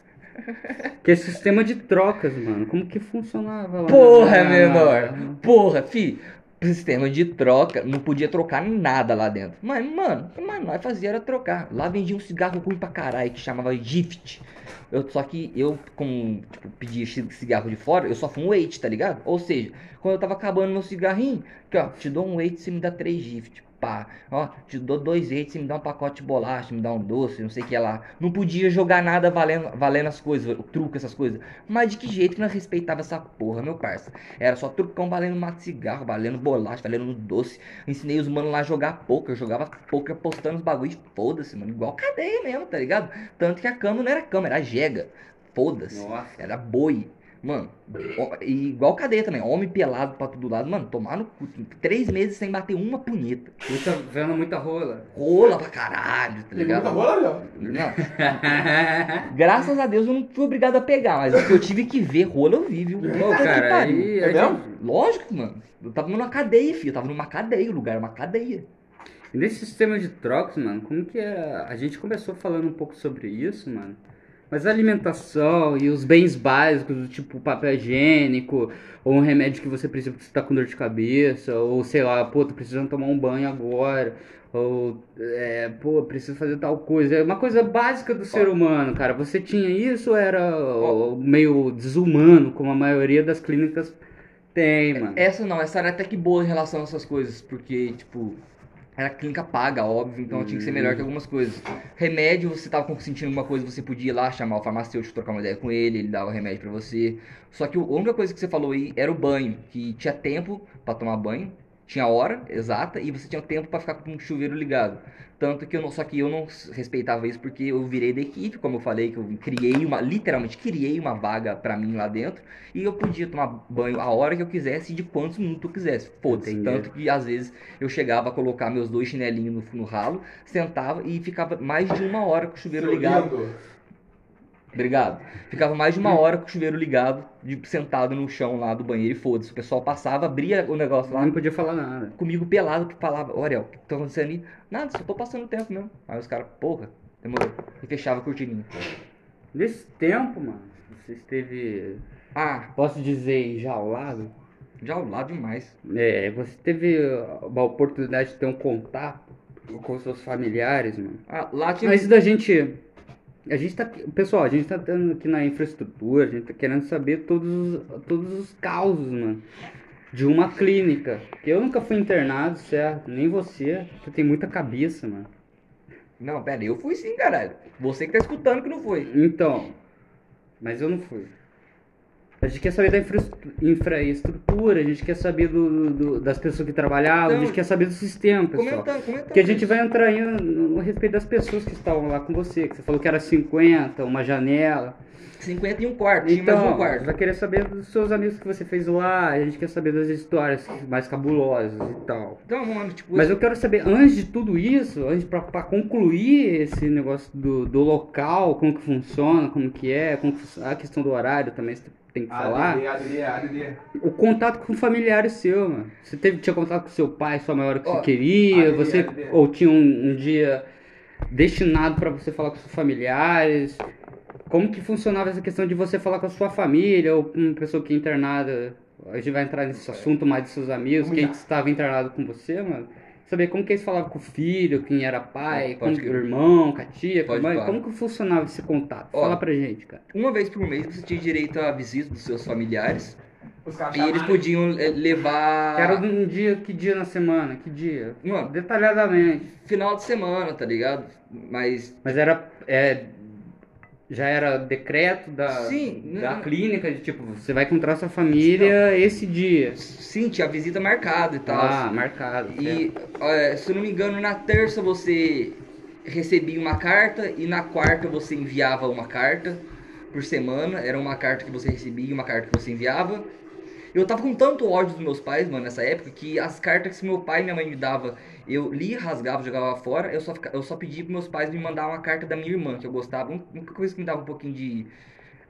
Que é sistema de trocas, mano. Como que funcionava lá? Porra, na- menor! Porra, fi! Sistema de troca, não podia trocar nada lá dentro. Mas, mano, mas nós fazia era trocar. Lá vendia um cigarro ruim pra caralho que chamava Gift. Eu, só que eu, como tipo, pedia cigarro de fora, eu só fumo eight, tá ligado? Ou seja, quando eu tava acabando meu cigarrinho, que ó, te dou um eight, você me dá três gift. Pá, ó, te dou dois eight, você me dá um pacote de bolacha, me dá um doce, não sei o que lá. Não podia jogar nada valendo, valendo as coisas, o truque, essas coisas. Mas de que jeito que nós respeitava essa porra, meu parça? Era só trucão valendo mato de cigarro, valendo bolacha, valendo doce. Ensinei os manos lá a jogar poker. Eu jogava poker postando os bagulhos. Foda-se, mano. Igual cadeia mesmo, tá ligado? Tanto que a cama não era cama, era jega. Foda-se. Era boi. Mano, e igual cadeia também. Homem pelado pra todo lado. Mano, tomar no cu. Três meses sem bater uma punheta. Muita, vendo muita rola. Rola pra caralho, tá Tem muita ligado? Léo? Não. Graças a Deus eu não fui obrigado a pegar, mas o que eu tive que ver rola eu vi, viu? Pô, Puta cara, aí É mesmo? gente- Lógico, mano. Eu tava numa cadeia, filho. Eu tava numa cadeia. O lugar era uma cadeia. Nesse sistema de trocas, mano, como que é? A gente começou falando um pouco sobre isso, mano. Mas a alimentação e os bens básicos, do tipo papel higiênico, ou um remédio que você precisa porque você tá com dor de cabeça, ou sei lá, pô, tô precisando tomar um banho agora, ou é, pô, preciso fazer tal coisa. É uma coisa básica do ser humano, cara. Você tinha isso ou era ó, meio desumano, como a maioria das clínicas tem, mano? Essa não, essa era até que boa em relação a essas coisas, porque, tipo, era clínica paga, óbvio, então tinha que ser melhor que algumas coisas. Remédio, você tava sentindo alguma coisa, você podia ir lá chamar o farmacêutico, trocar uma ideia com ele, ele dava remédio pra você. Só que a única coisa que você falou aí era o banho, que tinha tempo pra tomar banho, tinha hora exata e você tinha tempo pra ficar com o chuveiro ligado. Tanto que eu não, só que eu não respeitava isso porque eu virei da equipe, como eu falei, que eu criei uma, literalmente criei uma vaga pra mim lá dentro e eu podia tomar banho a hora que eu quisesse e de quantos minutos eu quisesse. Foda-se. Tanto que às vezes eu chegava a colocar meus dois chinelinhos no, no ralo, sentava e ficava mais de uma hora com o chuveiro Seu ligado. lindo. Obrigado. Ficava mais de uma hora com o chuveiro ligado, de, sentado no chão lá do banheiro e foda-se. O pessoal passava, abria o negócio lá, Não podia falar nada. comigo pelado, que falava, "Ô, Ariel, o que tá acontecendo aí? Nada, só tô passando tempo mesmo. Aí os caras, porra, demorou. E fechava a cortininha. Nesse tempo, mano, você esteve, Ah, posso dizer, enjaulado? já ao lado demais. É, você teve uma oportunidade de ter um contato com seus familiares, mano. Ah, lá tinha. Antes da gente A gente tá. Pessoal, a gente tá tendo aqui na infraestrutura, a gente tá querendo saber todos os, todos os causos, mano. De uma clínica. Porque eu nunca fui internado, certo? Nem você. Você tem muita cabeça, mano. Não, pera, eu fui sim, caralho. Você que tá escutando que não foi. Então. Mas eu não fui. A gente quer saber da infra- infraestrutura, a gente quer saber do, do- das pessoas que trabalhavam, a Então, gente quer saber do sistema, pessoal. Comentando, comentando. Porque a gente vai entrar aí no, respeito das pessoas que estavam lá com você. Que você falou que era 50, uma janela. 50 e um quarto, tinha mais Então, um quarto. vai querer saber dos seus amigos que você fez lá, a gente quer saber das histórias mais cabulosas e tal. Então, mano, tipo, Mas eu quero saber, antes de tudo isso, antes pra, pra concluir esse negócio do, do local, como que funciona, como que é, como que a questão do horário também tem que falar. ADD, ADD, ADD. O contato com familiares seu, mano. Você teve, tinha contato com seu pai, sua mãe, hora que Ó, você queria, ADD, você ADD. ou tinha um, um dia destinado pra você falar com seus familiares. Como que funcionava essa questão de você falar com a sua família ou com uma pessoa que é internada? A gente vai entrar nesse assunto mais dos seus amigos, Vamos quem que estava internado com você, mano. Saber como que eles falavam com o filho, quem era pai, como que, o irmão, com a tia, com a mãe. Como que funcionava esse contato? Ó, Fala pra gente, cara. uma vez por mês você tinha direito à visita dos seus familiares. E eles podiam eh, levar. Era um dia, que dia na semana? Que dia? Mano, Detalhadamente. final de semana, tá ligado? Mas. Mas era. É, já era decreto da, Sim, da não- clínica de tipo, você vai encontrar sua família esse dia. Sim, tinha visita marcada e tal. Ah, marcado. E, eh, se eu não me engano, na terça você recebia uma carta e na quarta você enviava uma carta por semana. Era uma carta que você recebia e uma carta que você enviava. Eu tava com tanto ódio dos meus pais, mano, nessa época, que as cartas que meu pai e minha mãe me davam, eu lia, rasgava, jogava fora. Eu só, eu só pedia pros meus pais me mandar uma carta da minha irmã, que eu gostava. A única coisa que me dava um pouquinho de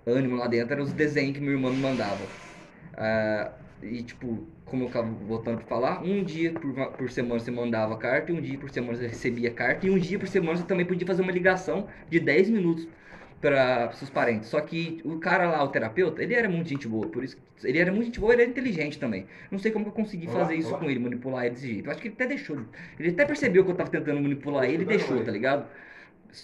ânimo lá dentro eram os desenhos que minha irmã me mandava. Ah, e tipo, como eu acabo voltando pra falar, um dia por, por semana você mandava carta, e um dia por semana você recebia carta, e um dia por semana você também podia fazer uma ligação de 10 minutos para seus parentes. Só que o cara lá, o terapeuta, ele era muito gente boa, por isso ele era muito gente boa, ele era inteligente também. Não sei como que eu consegui Olá, fazer isso olá. com ele, manipular ele desse jeito. Eu acho que ele até deixou. Ele até percebeu que eu tava tentando manipular ele e deixou, tá ligado?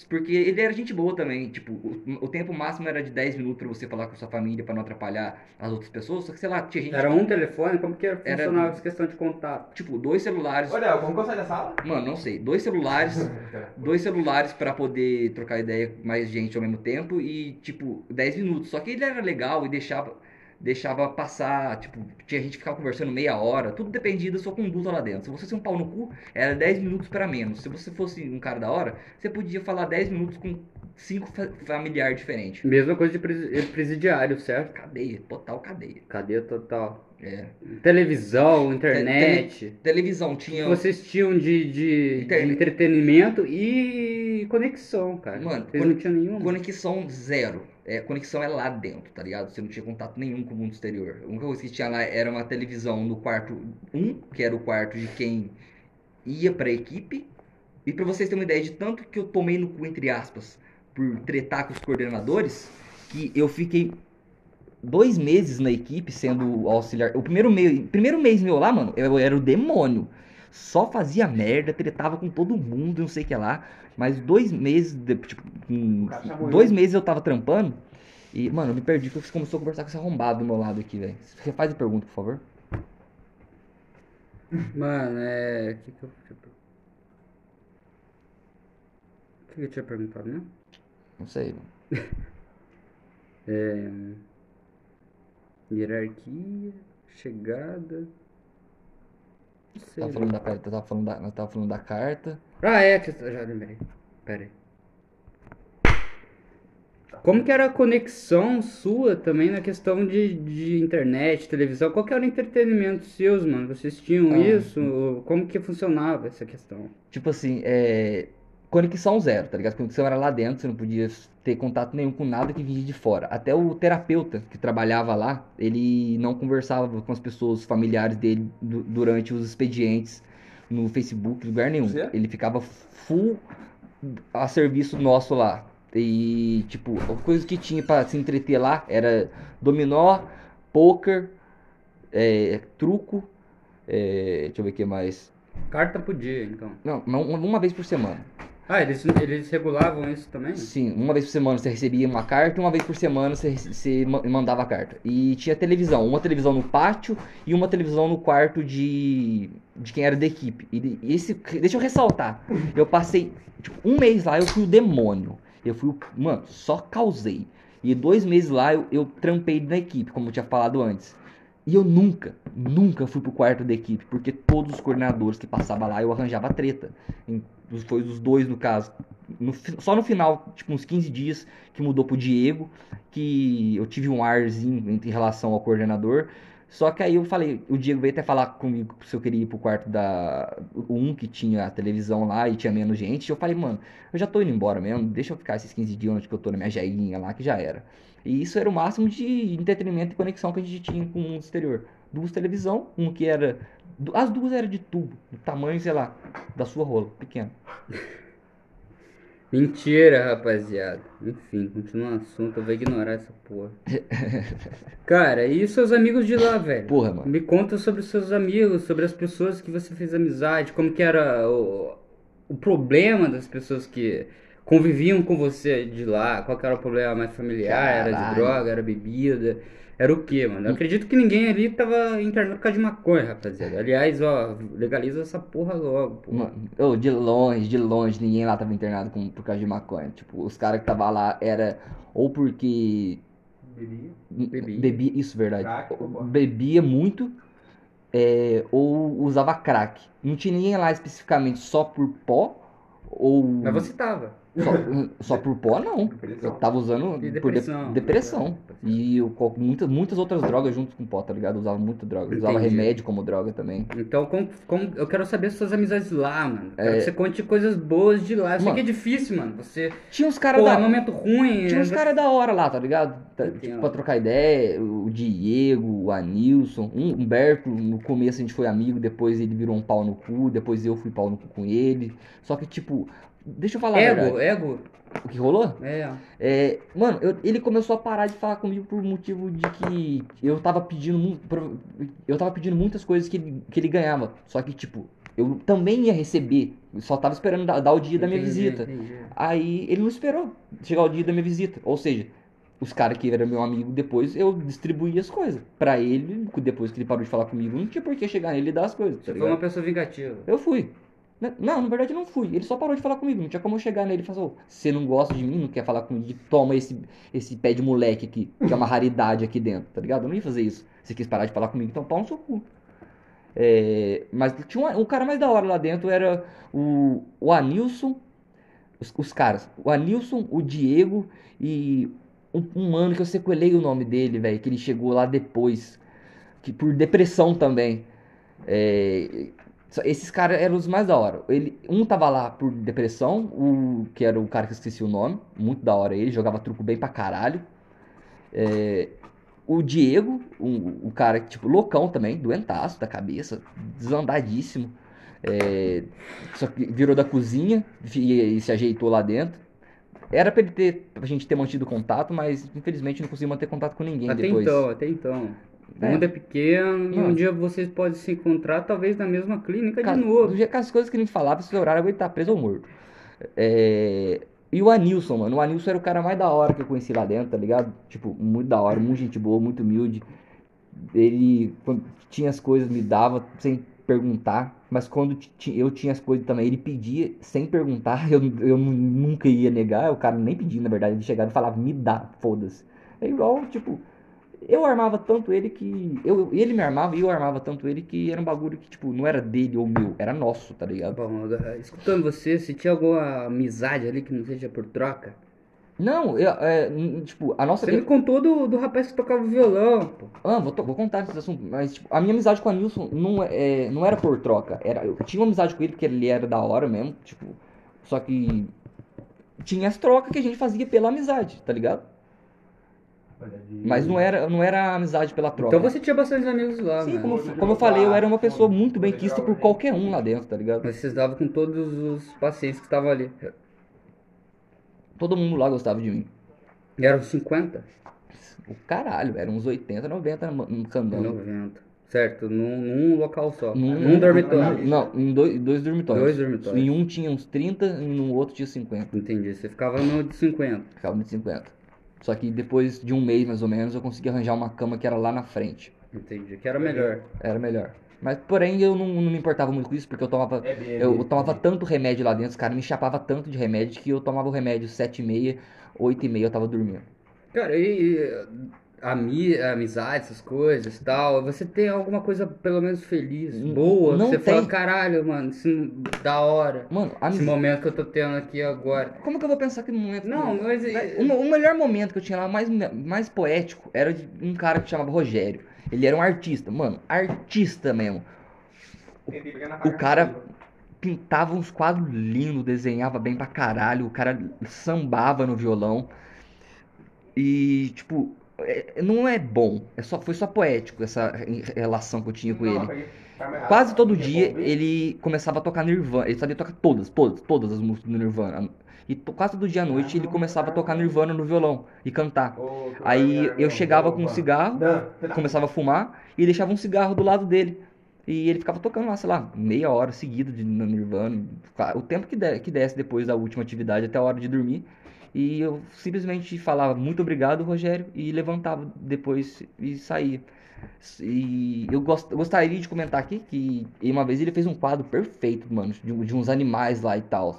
Porque ele era gente boa também, tipo, o, o tempo máximo era de 10 minutos pra você falar com sua família pra não atrapalhar as outras pessoas, só que sei lá, tinha gente Era um telefone? Como que Era- funcionava essa questão de contato? tipo, dois celulares. Léo, como que eu saio da sala? Mano, não sei, dois celulares, dois celulares pra poder trocar ideia com mais gente ao mesmo tempo e tipo 10 minutos. Só que ele era legal e deixava deixava passar, tipo, tinha gente que ficava conversando meia hora, tudo dependia da sua conduta lá dentro. Se você fosse um pau no cu, era 10 minutos pra menos. Se você fosse um cara da hora, você podia falar 10 minutos com cinco fa familiares diferentes. Mesma coisa de presi- presidiário, certo? Cadeia, total cadeia. Cadeia total. É. Televisão, internet. Televisão O que tinha vocês tinham de, de, de entretenimento e conexão, cara. Mano, Vocês con- não tinham nenhuma. Conexão zero. É, conexão é lá dentro, tá ligado? Você não tinha contato nenhum com o mundo exterior. A única coisa que tinha lá era uma televisão no quarto 1, que era o quarto de quem ia pra equipe. E pra vocês terem uma ideia de tanto que eu tomei no cu, entre aspas, por tretar com os coordenadores, que eu fiquei dois meses na equipe sendo auxiliar. O primeiro mês, primeiro mês meu lá, mano, eu era o demônio. Só fazia merda, tretava com todo mundo, não sei o que lá. Mas dois meses, de- tipo, dois meses eu tava trampando. E, mano, eu me perdi porque você começou a conversar com esse arrombado do meu lado aqui, velho. Você faz a pergunta, por favor. Mano, é. O que, que eu O que, que eu tinha perguntado, né? Não sei, mano. É... Hierarquia, chegada. Sei. Tava falando da carta, tava falando da, nós tava falando da carta. Ah, é, que eu já lembrei. Pera aí. Como que era a conexão sua também na questão de, de internet, televisão? Qual que era o entretenimento seus, mano? Vocês tinham Ah, isso? Como que funcionava essa questão? Tipo assim, é. Conexão zero, tá ligado? Conexão era lá dentro, você não podia ter contato nenhum com nada que vinha de fora. Até o terapeuta que trabalhava lá, ele não conversava com as pessoas familiares dele du- durante os expedientes no Facebook, lugar nenhum. Você? Ele ficava full a serviço nosso lá. E, tipo, a coisa que tinha pra se entreter lá era dominó, poker, é, truco, é, deixa eu ver o que mais. Carta podia, então. Não, uma, uma vez por semana. Ah, eles, eles regulavam isso também? Sim, uma vez por semana você recebia uma carta, uma vez por semana você, você ma- mandava a carta. E tinha televisão, uma televisão no pátio e uma televisão no quarto de, de quem era da equipe. E esse, deixa eu ressaltar, eu passei tipo, um mês lá, eu fui o demônio. Eu fui o. Mano, só causei. E dois meses lá eu, eu trampei na equipe, como eu tinha falado antes. E eu nunca, nunca fui pro quarto da equipe, porque todos os coordenadores que passavam lá eu arranjava treta. Em- Foi os dois no caso. No só no final, tipo uns 15 dias, que mudou pro Diego, que eu tive um arzinho em em relação ao coordenador. Só que aí eu falei, o Diego veio até falar comigo se eu queria ir pro quarto da. Um que tinha a televisão lá e tinha menos gente. Eu falei, mano, eu já tô indo embora mesmo, deixa eu ficar esses 15 dias onde eu tô na minha jailinha lá, que já era. E isso era o máximo de entretenimento e conexão que a gente tinha com o mundo exterior. Duas televisão, um que era. As duas eram de tubo, do tamanho, sei lá, da sua rola, pequeno. Mentira, rapaziada. Enfim, continua o assunto, eu vou ignorar essa porra. Cara, e seus amigos de lá, velho? Porra, mano. Me conta sobre os seus amigos, sobre as pessoas que você fez amizade, como que era o, o problema das pessoas que conviviam com você de lá, qual que era o problema mais familiar, era de Caralho. droga, era bebida, era o quê, mano? Eu acredito que ninguém ali tava internado por causa de maconha, rapaziada. Aliás, ó, legaliza essa porra logo, pô. Mano, ô, de longe, de longe, ninguém lá tava internado com, por causa de maconha. Tipo, os caras que tava lá era ou porque Bebia. Bebia. bebia, isso verdade, Crack, bebia muito é, ou usava crack. Não tinha ninguém lá especificamente só por pó ou Mas você tava. Só, só por pó não. Depressão. Eu tava usando E por de- depressão. depressão. E eu, muitas, muitas outras drogas junto com pó, tá ligado? Eu usava muita droga. Eu usava Entendi. remédio como droga também. Então, como, como- eu quero saber suas amizades lá, mano. Quero É. que você conte coisas boas de lá. Eu sei que é difícil, mano. Você. Tinha uns caras da é momento ruim. Tinha uns né? caras da hora lá, tá ligado? Tá, Entendo. tipo, pra trocar ideia, o Diego, o Anilson, um Humberto, no começo a gente foi amigo, depois ele virou um pau no cu, depois eu fui pau no cu com ele. Só que, tipo, deixa eu falar Ego, ego. O que rolou? É. É, mano, eu- ele começou a parar de falar comigo por motivo de que eu tava pedindo eu tava pedindo muitas coisas que ele, que ele ganhava. Só que, tipo, eu também ia receber. Só tava esperando dar, dar o dia da minha Entendi, visita. entendi. Aí ele não esperou chegar o dia da minha visita. Ou seja, os caras que eram meu amigo depois, eu distribuía as coisas. Pra ele, depois que ele parou de falar comigo, não tinha por que chegar nele e dar as coisas. tá Você foi uma pessoa vingativa. Eu fui. Não, na verdade não fui. Ele só parou de falar comigo. Não tinha como eu chegar nele e falar, você não gosta de mim, não quer falar comigo, toma esse, esse pé de moleque aqui, que é uma raridade aqui dentro, tá ligado? Eu não ia fazer isso. Você quis parar de falar comigo, então pau no seu cu. É, mas tinha um, o cara mais da hora lá dentro era o, o Anilson, os, os caras, o Anilson, o Diego e um, um mano que eu sequelei o nome dele, velho, que ele chegou lá depois, que por depressão também. É, esses caras eram os mais da hora. Ele, um tava lá por depressão, o que era o cara que eu esqueci o nome, muito da hora ele, jogava truco bem pra caralho. É, o Diego, um, um cara tipo loucão também, doentaço da cabeça, desandadíssimo. É, só que virou da cozinha e, e se ajeitou lá dentro. Era pra ele ter, pra gente ter mantido contato, mas infelizmente não consegui manter contato com ninguém Até depois. então, até então. O É. mundo é pequeno e um dia vocês podem se encontrar, talvez na mesma clínica Cara, de novo. do jeito que as coisas que a gente falava, esse horário eu ia estar preso ou morto. É, E o Anilson, mano. O Anilson era o cara mais da hora que eu conheci lá dentro, tá ligado? Tipo, muito da hora, muito gente boa, muito humilde. Ele quando tinha as coisas, me dava sem perguntar. Mas quando eu tinha as coisas também, ele pedia sem perguntar. Eu, eu nunca ia negar. O cara nem pedia, na verdade. Ele chegava e falava, me dá, foda-se. É igual, tipo, eu armava tanto ele que. Eu, ele me armava e eu armava tanto ele que era um bagulho que, tipo, não era dele ou meu, era nosso, tá ligado? Bom, escutando você, se tinha alguma amizade ali que não seja por troca. Não, eu, é, tipo, a nossa. Você me contou do, do rapaz que tocava violão, pô. Ah, vou, vou contar esse assunto, mas tipo, a minha amizade com o Nilson não, é, não era por troca. Era, eu tinha uma amizade com ele porque ele era da hora mesmo, tipo, só que tinha as trocas que a gente fazia pela amizade, tá ligado? Mas não era, não era amizade pela troca. Então você tinha bastante amigos lá, Sim, mano. como, como eu falei, eu era uma pessoa muito bem quista por qualquer um lá dentro, tá ligado? Mas vocês davam com todos os pacientes que estavam ali. Todo mundo lá gostava de mim. E eram 50? O caralho, eram uns 80, 90 no no candão. 90. Certo, num, num local só. Num- Num, dormitório. Não, em dois, dois dormitórios. Dois dormitórios. Em um tinha uns 30 e no outro tinha 50. Entendi. Você ficava no de 50. Ficava no de 50. Só que depois de um mês mais ou menos eu consegui arranjar uma cama que era lá na frente. Entendi. Que era melhor. Era melhor. Mas porém eu não, não me importava muito com isso porque eu tomava. É bem, Eu, eu tomava tanto remédio lá dentro, os caras me chapavam tanto de remédio que eu tomava o remédio 7 e meia, 8 e meia eu tava dormindo. Cara, e, e ami, amizade, essas coisas e tal, você tem alguma coisa pelo menos feliz, boa, não que você tem. fala, caralho, mano, isso da hora. Mano, Esse amizade. momento que eu tô tendo aqui agora. Como que eu vou pensar que no momento. Não, mas O, o melhor momento que eu tinha lá, mais, mais poético, era de um cara que chamava Rogério. Ele era um artista, mano, artista mesmo. O faca cara pintava uns quadros lindos, desenhava bem pra caralho, o cara sambava no violão. E, tipo, é- não é bom, é só, foi só poético essa relação que eu tinha com Não, ele. Quase todo Quer dia ele começava a tocar Nirvana. Ele sabia tocar todas, todas, todas as músicas do Nirvana. E quase todo dia à noite ele começava a tocar Nirvana no violão e cantar. Aí eu chegava com um cigarro, tá- começava a fumar e deixava um cigarro do lado dele. E ele ficava tocando lá, sei lá, meia hora seguida de Nirvana. O tempo que, de, que desse depois da última atividade até a hora de dormir. E eu simplesmente falava muito obrigado, Rogério, e levantava depois e saía. E eu gost, gostaria de comentar aqui que uma vez ele fez um quadro perfeito, mano, de, de uns animais lá e tal.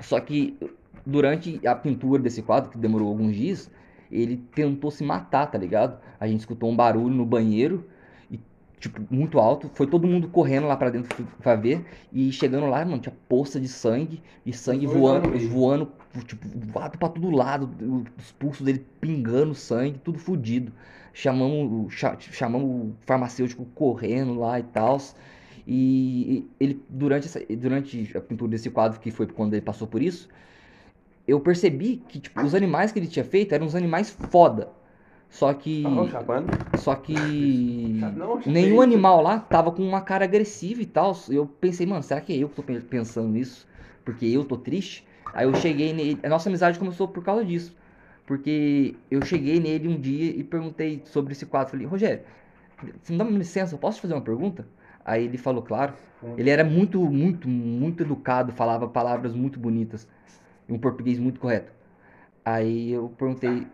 Só que durante a pintura desse quadro, que demorou alguns dias, ele tentou se matar, tá ligado? A gente escutou um barulho no banheiro, e, tipo, muito alto. Foi todo mundo correndo lá pra dentro pra ver. E chegando lá, mano, tinha poça de sangue. E sangue voando, voando, tipo, voado pra todo lado. Os pulsos dele pingando sangue, tudo fudido. Chamamos, chamamos o farmacêutico correndo lá e tal. E ele, durante, essa, durante a pintura desse quadro, que foi quando ele passou por isso, eu percebi que tipo, os animais que ele tinha feito eram uns animais foda. Só que. Só que. Nenhum animal lá tava com uma cara agressiva e tal. Eu pensei, mano, será que é eu que tô pe- pensando nisso? Porque eu tô triste? Aí eu cheguei nele. A nossa amizade começou por causa disso. Porque eu cheguei nele um dia e perguntei sobre esse quadro. Falei, Rogério, você me dá uma licença, eu posso te fazer uma pergunta? Aí ele falou, claro. Ele era muito, muito, muito educado, falava palavras muito bonitas. Um português muito correto. Aí eu perguntei,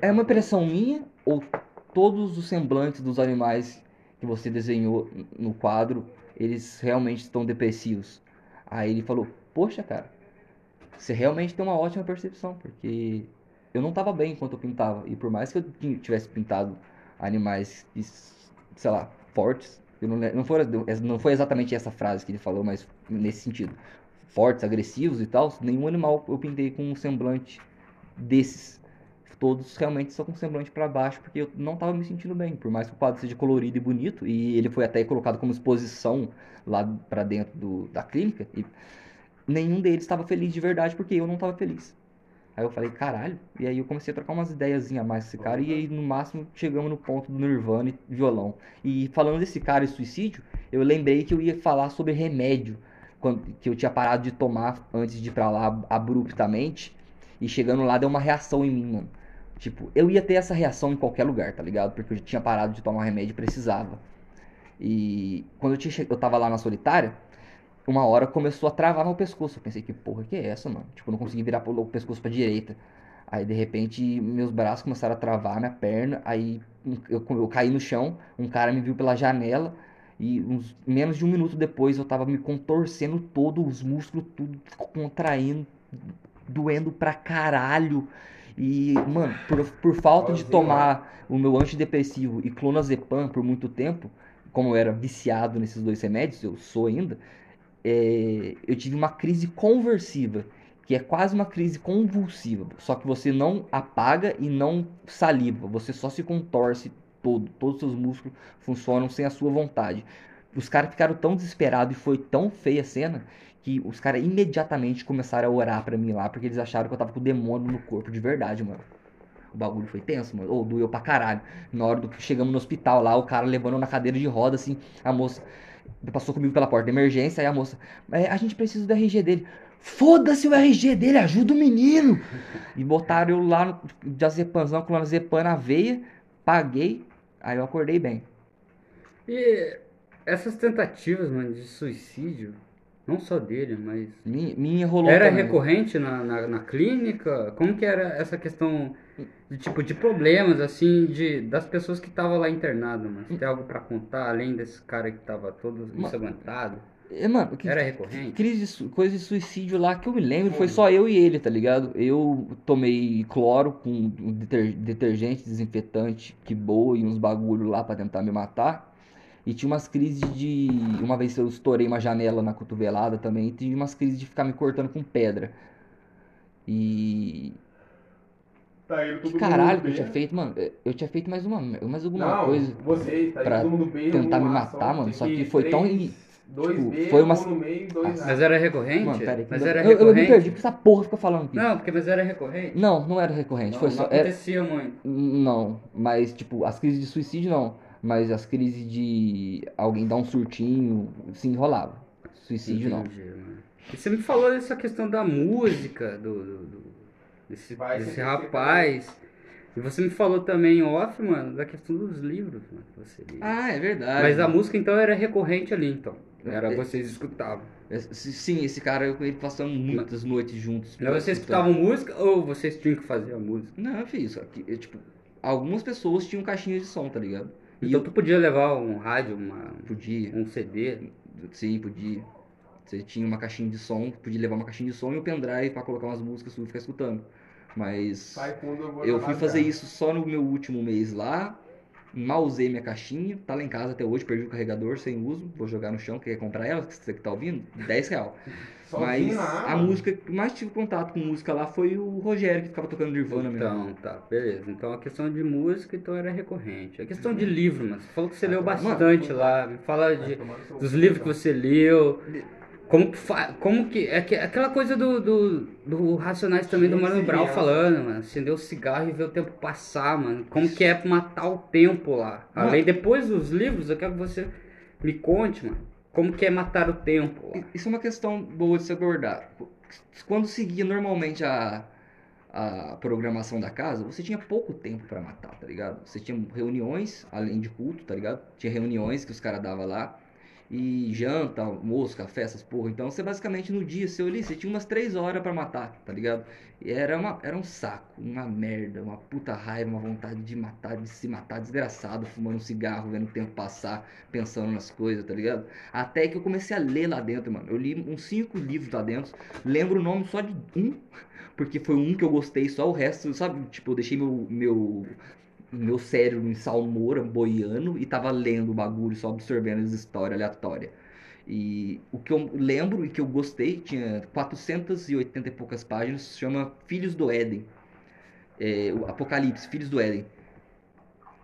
é uma impressão minha ou todos os semblantes dos animais que você desenhou no quadro, eles realmente estão depressivos? Aí ele falou, poxa, cara, você realmente tem uma ótima percepção, porque eu não tava bem enquanto eu pintava. E por mais que eu ti- tivesse pintado animais, sei lá, fortes, não, não, foi, não foi exatamente essa frase que ele falou, mas nesse sentido. Fortes, agressivos e tal, nenhum animal eu pintei com um semblante desses todos realmente só com o semblante pra baixo, porque eu não tava me sentindo bem, por mais que o quadro seja colorido e bonito, e ele foi até colocado como exposição lá pra dentro do, da clínica, e nenhum deles estava feliz de verdade, porque eu não tava feliz. Aí eu falei, caralho, e aí eu comecei a trocar umas ideiazinhas a mais com esse cara, e aí no máximo chegamos no ponto do Nirvana e violão. E falando desse cara e suicídio, eu lembrei que eu ia falar sobre remédio, quando, que eu tinha parado de tomar antes de ir pra lá abruptamente, e chegando lá deu uma reação em mim, mano. Tipo, eu ia ter essa reação em qualquer lugar, tá ligado? Porque eu já tinha parado de tomar remédio e precisava. E quando eu, tinha, eu tava lá na solitária, uma hora começou a travar meu pescoço. Eu pensei, que porra que é essa, mano? Tipo, não consegui virar o pescoço pra direita. Aí, de repente, meus braços começaram a travar, minha perna. Aí, eu, eu caí no chão, um cara me viu pela janela. E uns, menos de um minuto depois, eu tava me contorcendo todo, os músculos tudo contraindo, doendo pra caralho. E, mano, por, por falta de tomar o meu antidepressivo e clonazepam por muito tempo, como eu era viciado nesses dois remédios, eu sou ainda, é, eu tive uma crise conversiva, que é quase uma crise convulsiva. Só que você não apaga e não saliva, você só se contorce todo, todos os seus músculos funcionam sem a sua vontade. Os caras ficaram tão desesperados e foi tão feia a cena que os caras imediatamente começaram a orar pra mim lá, porque eles acharam que eu tava com o demônio no corpo de verdade, mano. O bagulho foi tenso, mano. Ou doeu pra caralho. Na hora do que chegamos no hospital lá, o cara levando na cadeira de roda, assim, a moça passou comigo pela porta de emergência, aí a moça, "É, a gente precisa do RG dele. Foda-se o RG dele, ajuda o menino! E botaram eu lá no diazepanzão, clonazepam na veia, paguei, aí eu acordei bem. E essas tentativas, mano, de suicídio, não só dele, mas. Minha, minha rolou Era também. recorrente na, na, na clínica? Como que era essa questão de tipo de problemas, assim, de, das pessoas que estavam lá internadas, mano? Você tem algo pra contar, além desse cara que tava todo ensanguentado? É, mano, que, Era recorrente? crise de coisa de suicídio lá que eu me lembro foi só eu e ele, tá ligado? Eu tomei cloro com deter- detergente, desinfetante, que boa e uns bagulho lá pra tentar me matar. E tinha umas crises de. Uma vez eu estourei uma janela na cotovelada também. E tinha umas crises de ficar me cortando com pedra. E. Tá indo Que todo caralho mundo que eu tinha bem. feito, mano? Eu tinha feito mais uma, mais alguma Não, coisa você, tá pra indo todo mundo bem. tentar me matar, ação, mano. Só que foi tão. três, Dois tipo, B, foi um uma- no meio, dois A. Mas era recorrente? Mano, pera que mas eu- era eu, eu me recorrente? perdi porque essa porra fica falando aqui. Não, porque mas era recorrente? Não, não era recorrente. Não, foi não só. Era, acontecia muito. não, mas tipo, as crises de suicídio não. Mas as crises de alguém dar um surtinho, se enrolava. Suicídio não. Entendi, mano. E você me falou dessa questão da música, do, do- do- desse, Vai desse ser rapaz. E você me falou também off, mano, da questão dos livros, mano, que você lia. Ah, é verdade. Mas a música então era recorrente ali, então. Era É. vocês escutavam. É, Sim, esse cara eu com ele passamos muitas noites juntos. Mas vocês escutavam música ou vocês tinham que fazer a música? Não, eu fiz isso. Aqui, eu, tipo, algumas pessoas tinham caixinhas de som, tá ligado? E Então eu tu podia levar um rádio, uma, podia. um CD. Sim, podia. Você tinha uma caixinha de som, podia levar uma caixinha de som e um pendrive pra colocar umas músicas e ficar escutando. Mas Vai eu eu fui fazer isso só no meu último mês lá. Mal usei minha caixinha, tá lá em casa até hoje, perdi o carregador sem uso, vou jogar no chão, quer comprar ela, você que tá ouvindo? 10 real. Mas a música que mais tive contato com música lá foi o Rogério, que ficava tocando Nirvana mesmo. Então, tá, beleza. Então a questão de música então era recorrente. A questão de livro, mano. Você falou que você leu bastante lá. Me fala de, dos livros que você leu. Como que fa... como que é que aquela coisa do, do, do Racionais também do Mano Brown falando, mano, acender o cigarro e ver o tempo passar, mano. Como que é matar o tempo lá? Mano. Além depois dos livros, eu quero que você me conte, mano. Como que é matar o tempo lá? Isso é uma questão boa de se abordar. Quando seguia normalmente a, a programação da casa, você tinha pouco tempo pra matar, tá ligado? Você tinha reuniões, além de culto, tá ligado? Tinha reuniões que os caras davam lá. E janta, almoço, café, essas porra. Então você basicamente no dia seu ali, você tinha umas três horas pra matar, tá ligado? E era, uma, era um saco, uma merda, uma puta raiva, uma vontade de matar, de se matar, desgraçado, fumando um cigarro, vendo o tempo passar, pensando nas coisas, tá ligado? Até que eu comecei a ler lá dentro, mano. Eu li uns cinco livros lá dentro. Lembro o nome só de um, porque foi um que eu gostei, só o resto, sabe? Tipo, eu deixei meu, meu, meu cérebro em salmoura, boiando, e tava lendo o bagulho, só absorvendo as histórias aleatórias. E o que eu lembro e que eu gostei, tinha 480 e poucas páginas, se chama Filhos do Éden. É, o Apocalipse, Filhos do Éden.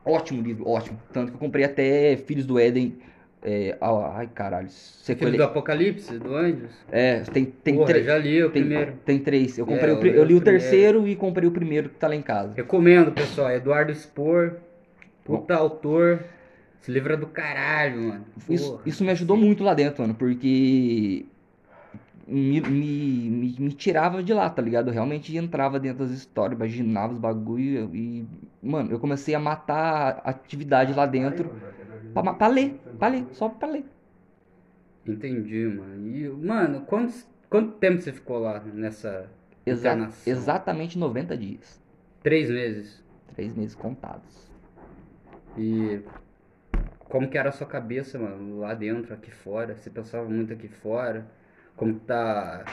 Ótimo livro, ótimo. Tanto que eu comprei até Filhos do Éden. É, ai, caralho. Você Filho do Apocalipse, do Anjos? É, tem, tem Porra, três. já li o Tem, primeiro. tem três. Eu, comprei É, o, pri- eu li eu li o o primeiro. terceiro e comprei o primeiro que tá lá em casa. Recomendo, pessoal. Eduardo Spor. Puta autor. Esse livro é do caralho, mano. Isso, isso me ajudou muito lá dentro, mano, porque me, me, me, me tirava de lá, tá ligado? Eu realmente entrava dentro das histórias, imaginava os bagulho e, mano, eu comecei a matar a atividade lá dentro pra, pra ler, pra ler, só pra ler. Entendi, mano. E, mano, quantos, quanto tempo você ficou lá nessa Exa exatamente 90 dias. Três meses. Três meses contados. E como que era a sua cabeça, mano, lá dentro, aqui fora? Você pensava muito aqui fora? Como tá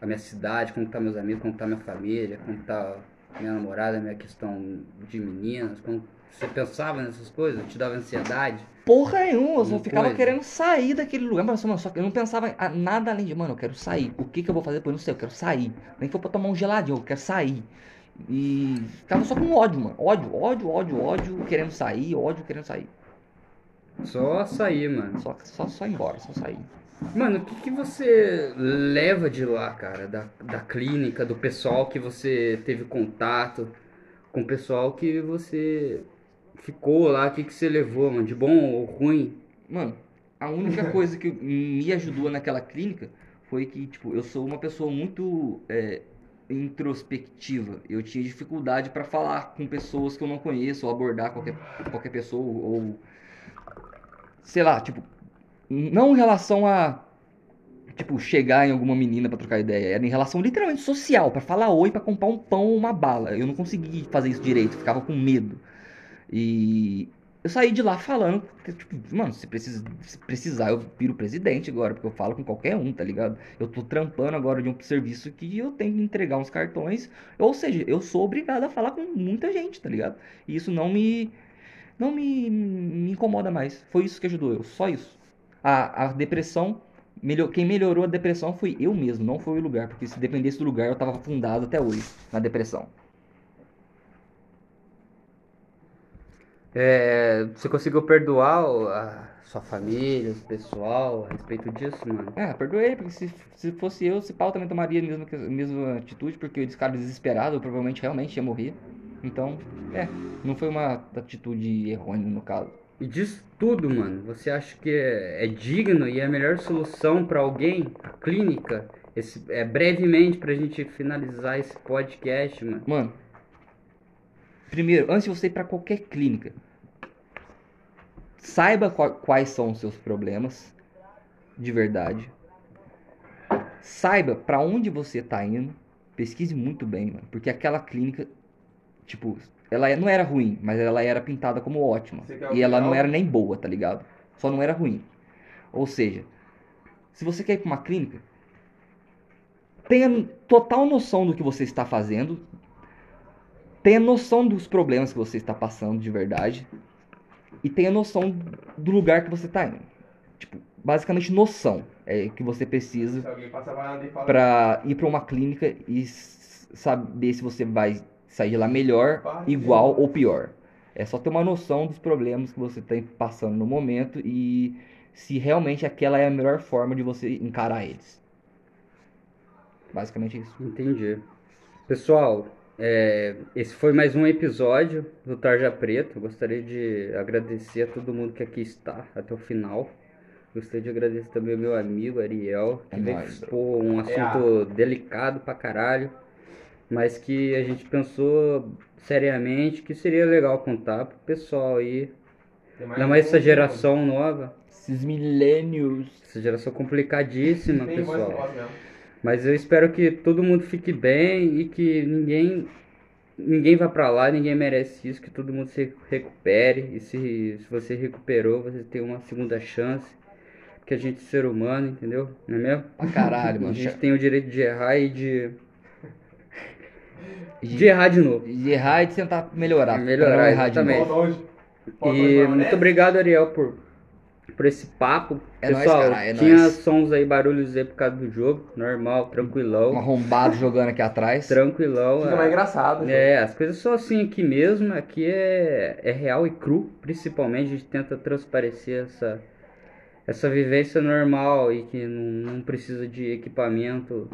a minha cidade, como tá meus amigos, como tá minha família, como tá minha namorada, minha questão de meninas, como você pensava nessas coisas? Te dava ansiedade? Porra nenhuma, eu só ficava coisa. querendo sair daquele lugar. Mas, mano, só eu não pensava nada além de, mano, eu quero sair. O que que eu vou fazer depois? Não sei, eu quero sair. Nem for pra tomar um geladinho, eu quero sair. E ficava só com ódio, mano. Ódio, ódio, ódio, ódio, querendo sair, ódio, querendo sair. Só sair, mano. Só, só, só ir embora, só sair. Mano, o que, que você leva de lá, cara? Da, da clínica, do pessoal que você teve contato, com o pessoal que você ficou lá, o que, que você levou, mano? De bom ou ruim? Mano, a única coisa que me ajudou naquela clínica foi que, tipo, eu sou uma pessoa muito é, introspectiva. Eu tinha dificuldade pra falar com pessoas que eu não conheço, ou abordar qualquer, qualquer pessoa, ou sei lá, tipo, não em relação a tipo chegar em alguma menina pra trocar ideia, era em relação literalmente social, pra falar oi, pra comprar um pão ou uma bala. Eu não consegui fazer isso direito, ficava com medo. E eu saí de lá falando, que, tipo, mano, se, precisa, se precisar, eu viro presidente agora, porque eu falo com qualquer um, tá ligado? Eu tô trampando agora de um serviço que eu tenho que entregar uns cartões, ou seja, eu sou obrigado a falar com muita gente, tá ligado? E isso não me não me, me incomoda mais. Foi isso que ajudou eu, só isso. A, a depressão, melhor, quem melhorou a depressão fui eu mesmo, não foi o lugar, porque se dependesse do lugar eu tava afundado até hoje na depressão. É, você conseguiu perdoar a sua família, o pessoal a respeito disso, mano? É, perdoei, porque se, se fosse eu, esse pau também tomaria a mesma, a mesma atitude, porque esse cara desesperado, eu provavelmente realmente ia morrer. Então, é, não foi uma atitude errônea no caso. E disso tudo, mano, você acha que é, é digno e é a melhor solução pra alguém? A clínica? Esse, é brevemente pra gente finalizar esse podcast, mano. Mano, primeiro, antes de você ir pra qualquer clínica, saiba qua- quais são os seus problemas de verdade. Saiba pra onde você tá indo. Pesquise muito bem, mano, porque aquela clínica, tipo, ela não era ruim, mas ela era pintada como ótima. E ela não era nem boa, tá ligado? Só não era ruim. Ou seja, se você quer ir pra uma clínica, tenha total noção do que você está fazendo, tenha noção dos problemas que você está passando de verdade e tenha noção do lugar que você está indo. Tipo, basicamente noção é que você precisa para ir para uma clínica e saber se você vai sair de lá melhor, Parte. igual ou pior. É só ter uma noção dos problemas que você está passando no momento e se realmente aquela é a melhor forma de você encarar eles. Basicamente isso. Entendi. Pessoal, é, esse foi mais um episódio do Tarja Preta. Eu Gostaria de agradecer a todo mundo que aqui está até o final. Gostaria de agradecer também ao meu amigo Ariel, que É veio expor um assunto delicado pra caralho, mas que a gente pensou seriamente que seria legal contar pro pessoal aí. Ainda mais essa geração nova, Esses milênios. essa geração complicadíssima, Tem pessoal. Mas eu espero que todo mundo fique bem e que ninguém ninguém vá pra lá, ninguém merece isso, que todo mundo se recupere e se, se você recuperou, você tem uma segunda chance. Porque a gente é ser humano, entendeu? Não é mesmo? Pra caralho, A mano. gente tem o direito de errar e de E de errar de novo. de errar e de tentar melhorar. Melhorar, errar de. Falta E muito obrigado, Ariel, por, por esse papo. É nóis, Pessoal, cara, é tinha nóis. sons aí, barulhos aí por causa do jogo. Normal, tranquilão. Um arrombado jogando aqui atrás. Tranquilão. Fica é. mais engraçado. É, as coisas são assim aqui mesmo, aqui é, é real e cru, principalmente a gente tenta transparecer essa, essa vivência normal e que não, não precisa de equipamento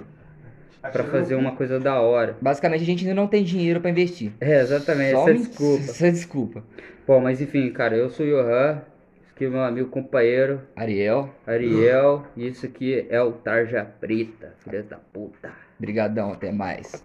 pra Achando fazer uma coisa da hora. Basicamente, a gente ainda não tem dinheiro pra investir. É, exatamente, Só essa é me- desculpa. Essa é desculpa. Bom, mas enfim, cara, eu sou o Johan, esse aqui é meu amigo companheiro Ariel, Ariel, e isso aqui é o Tarja Preta, filha da puta. brigadão, até mais.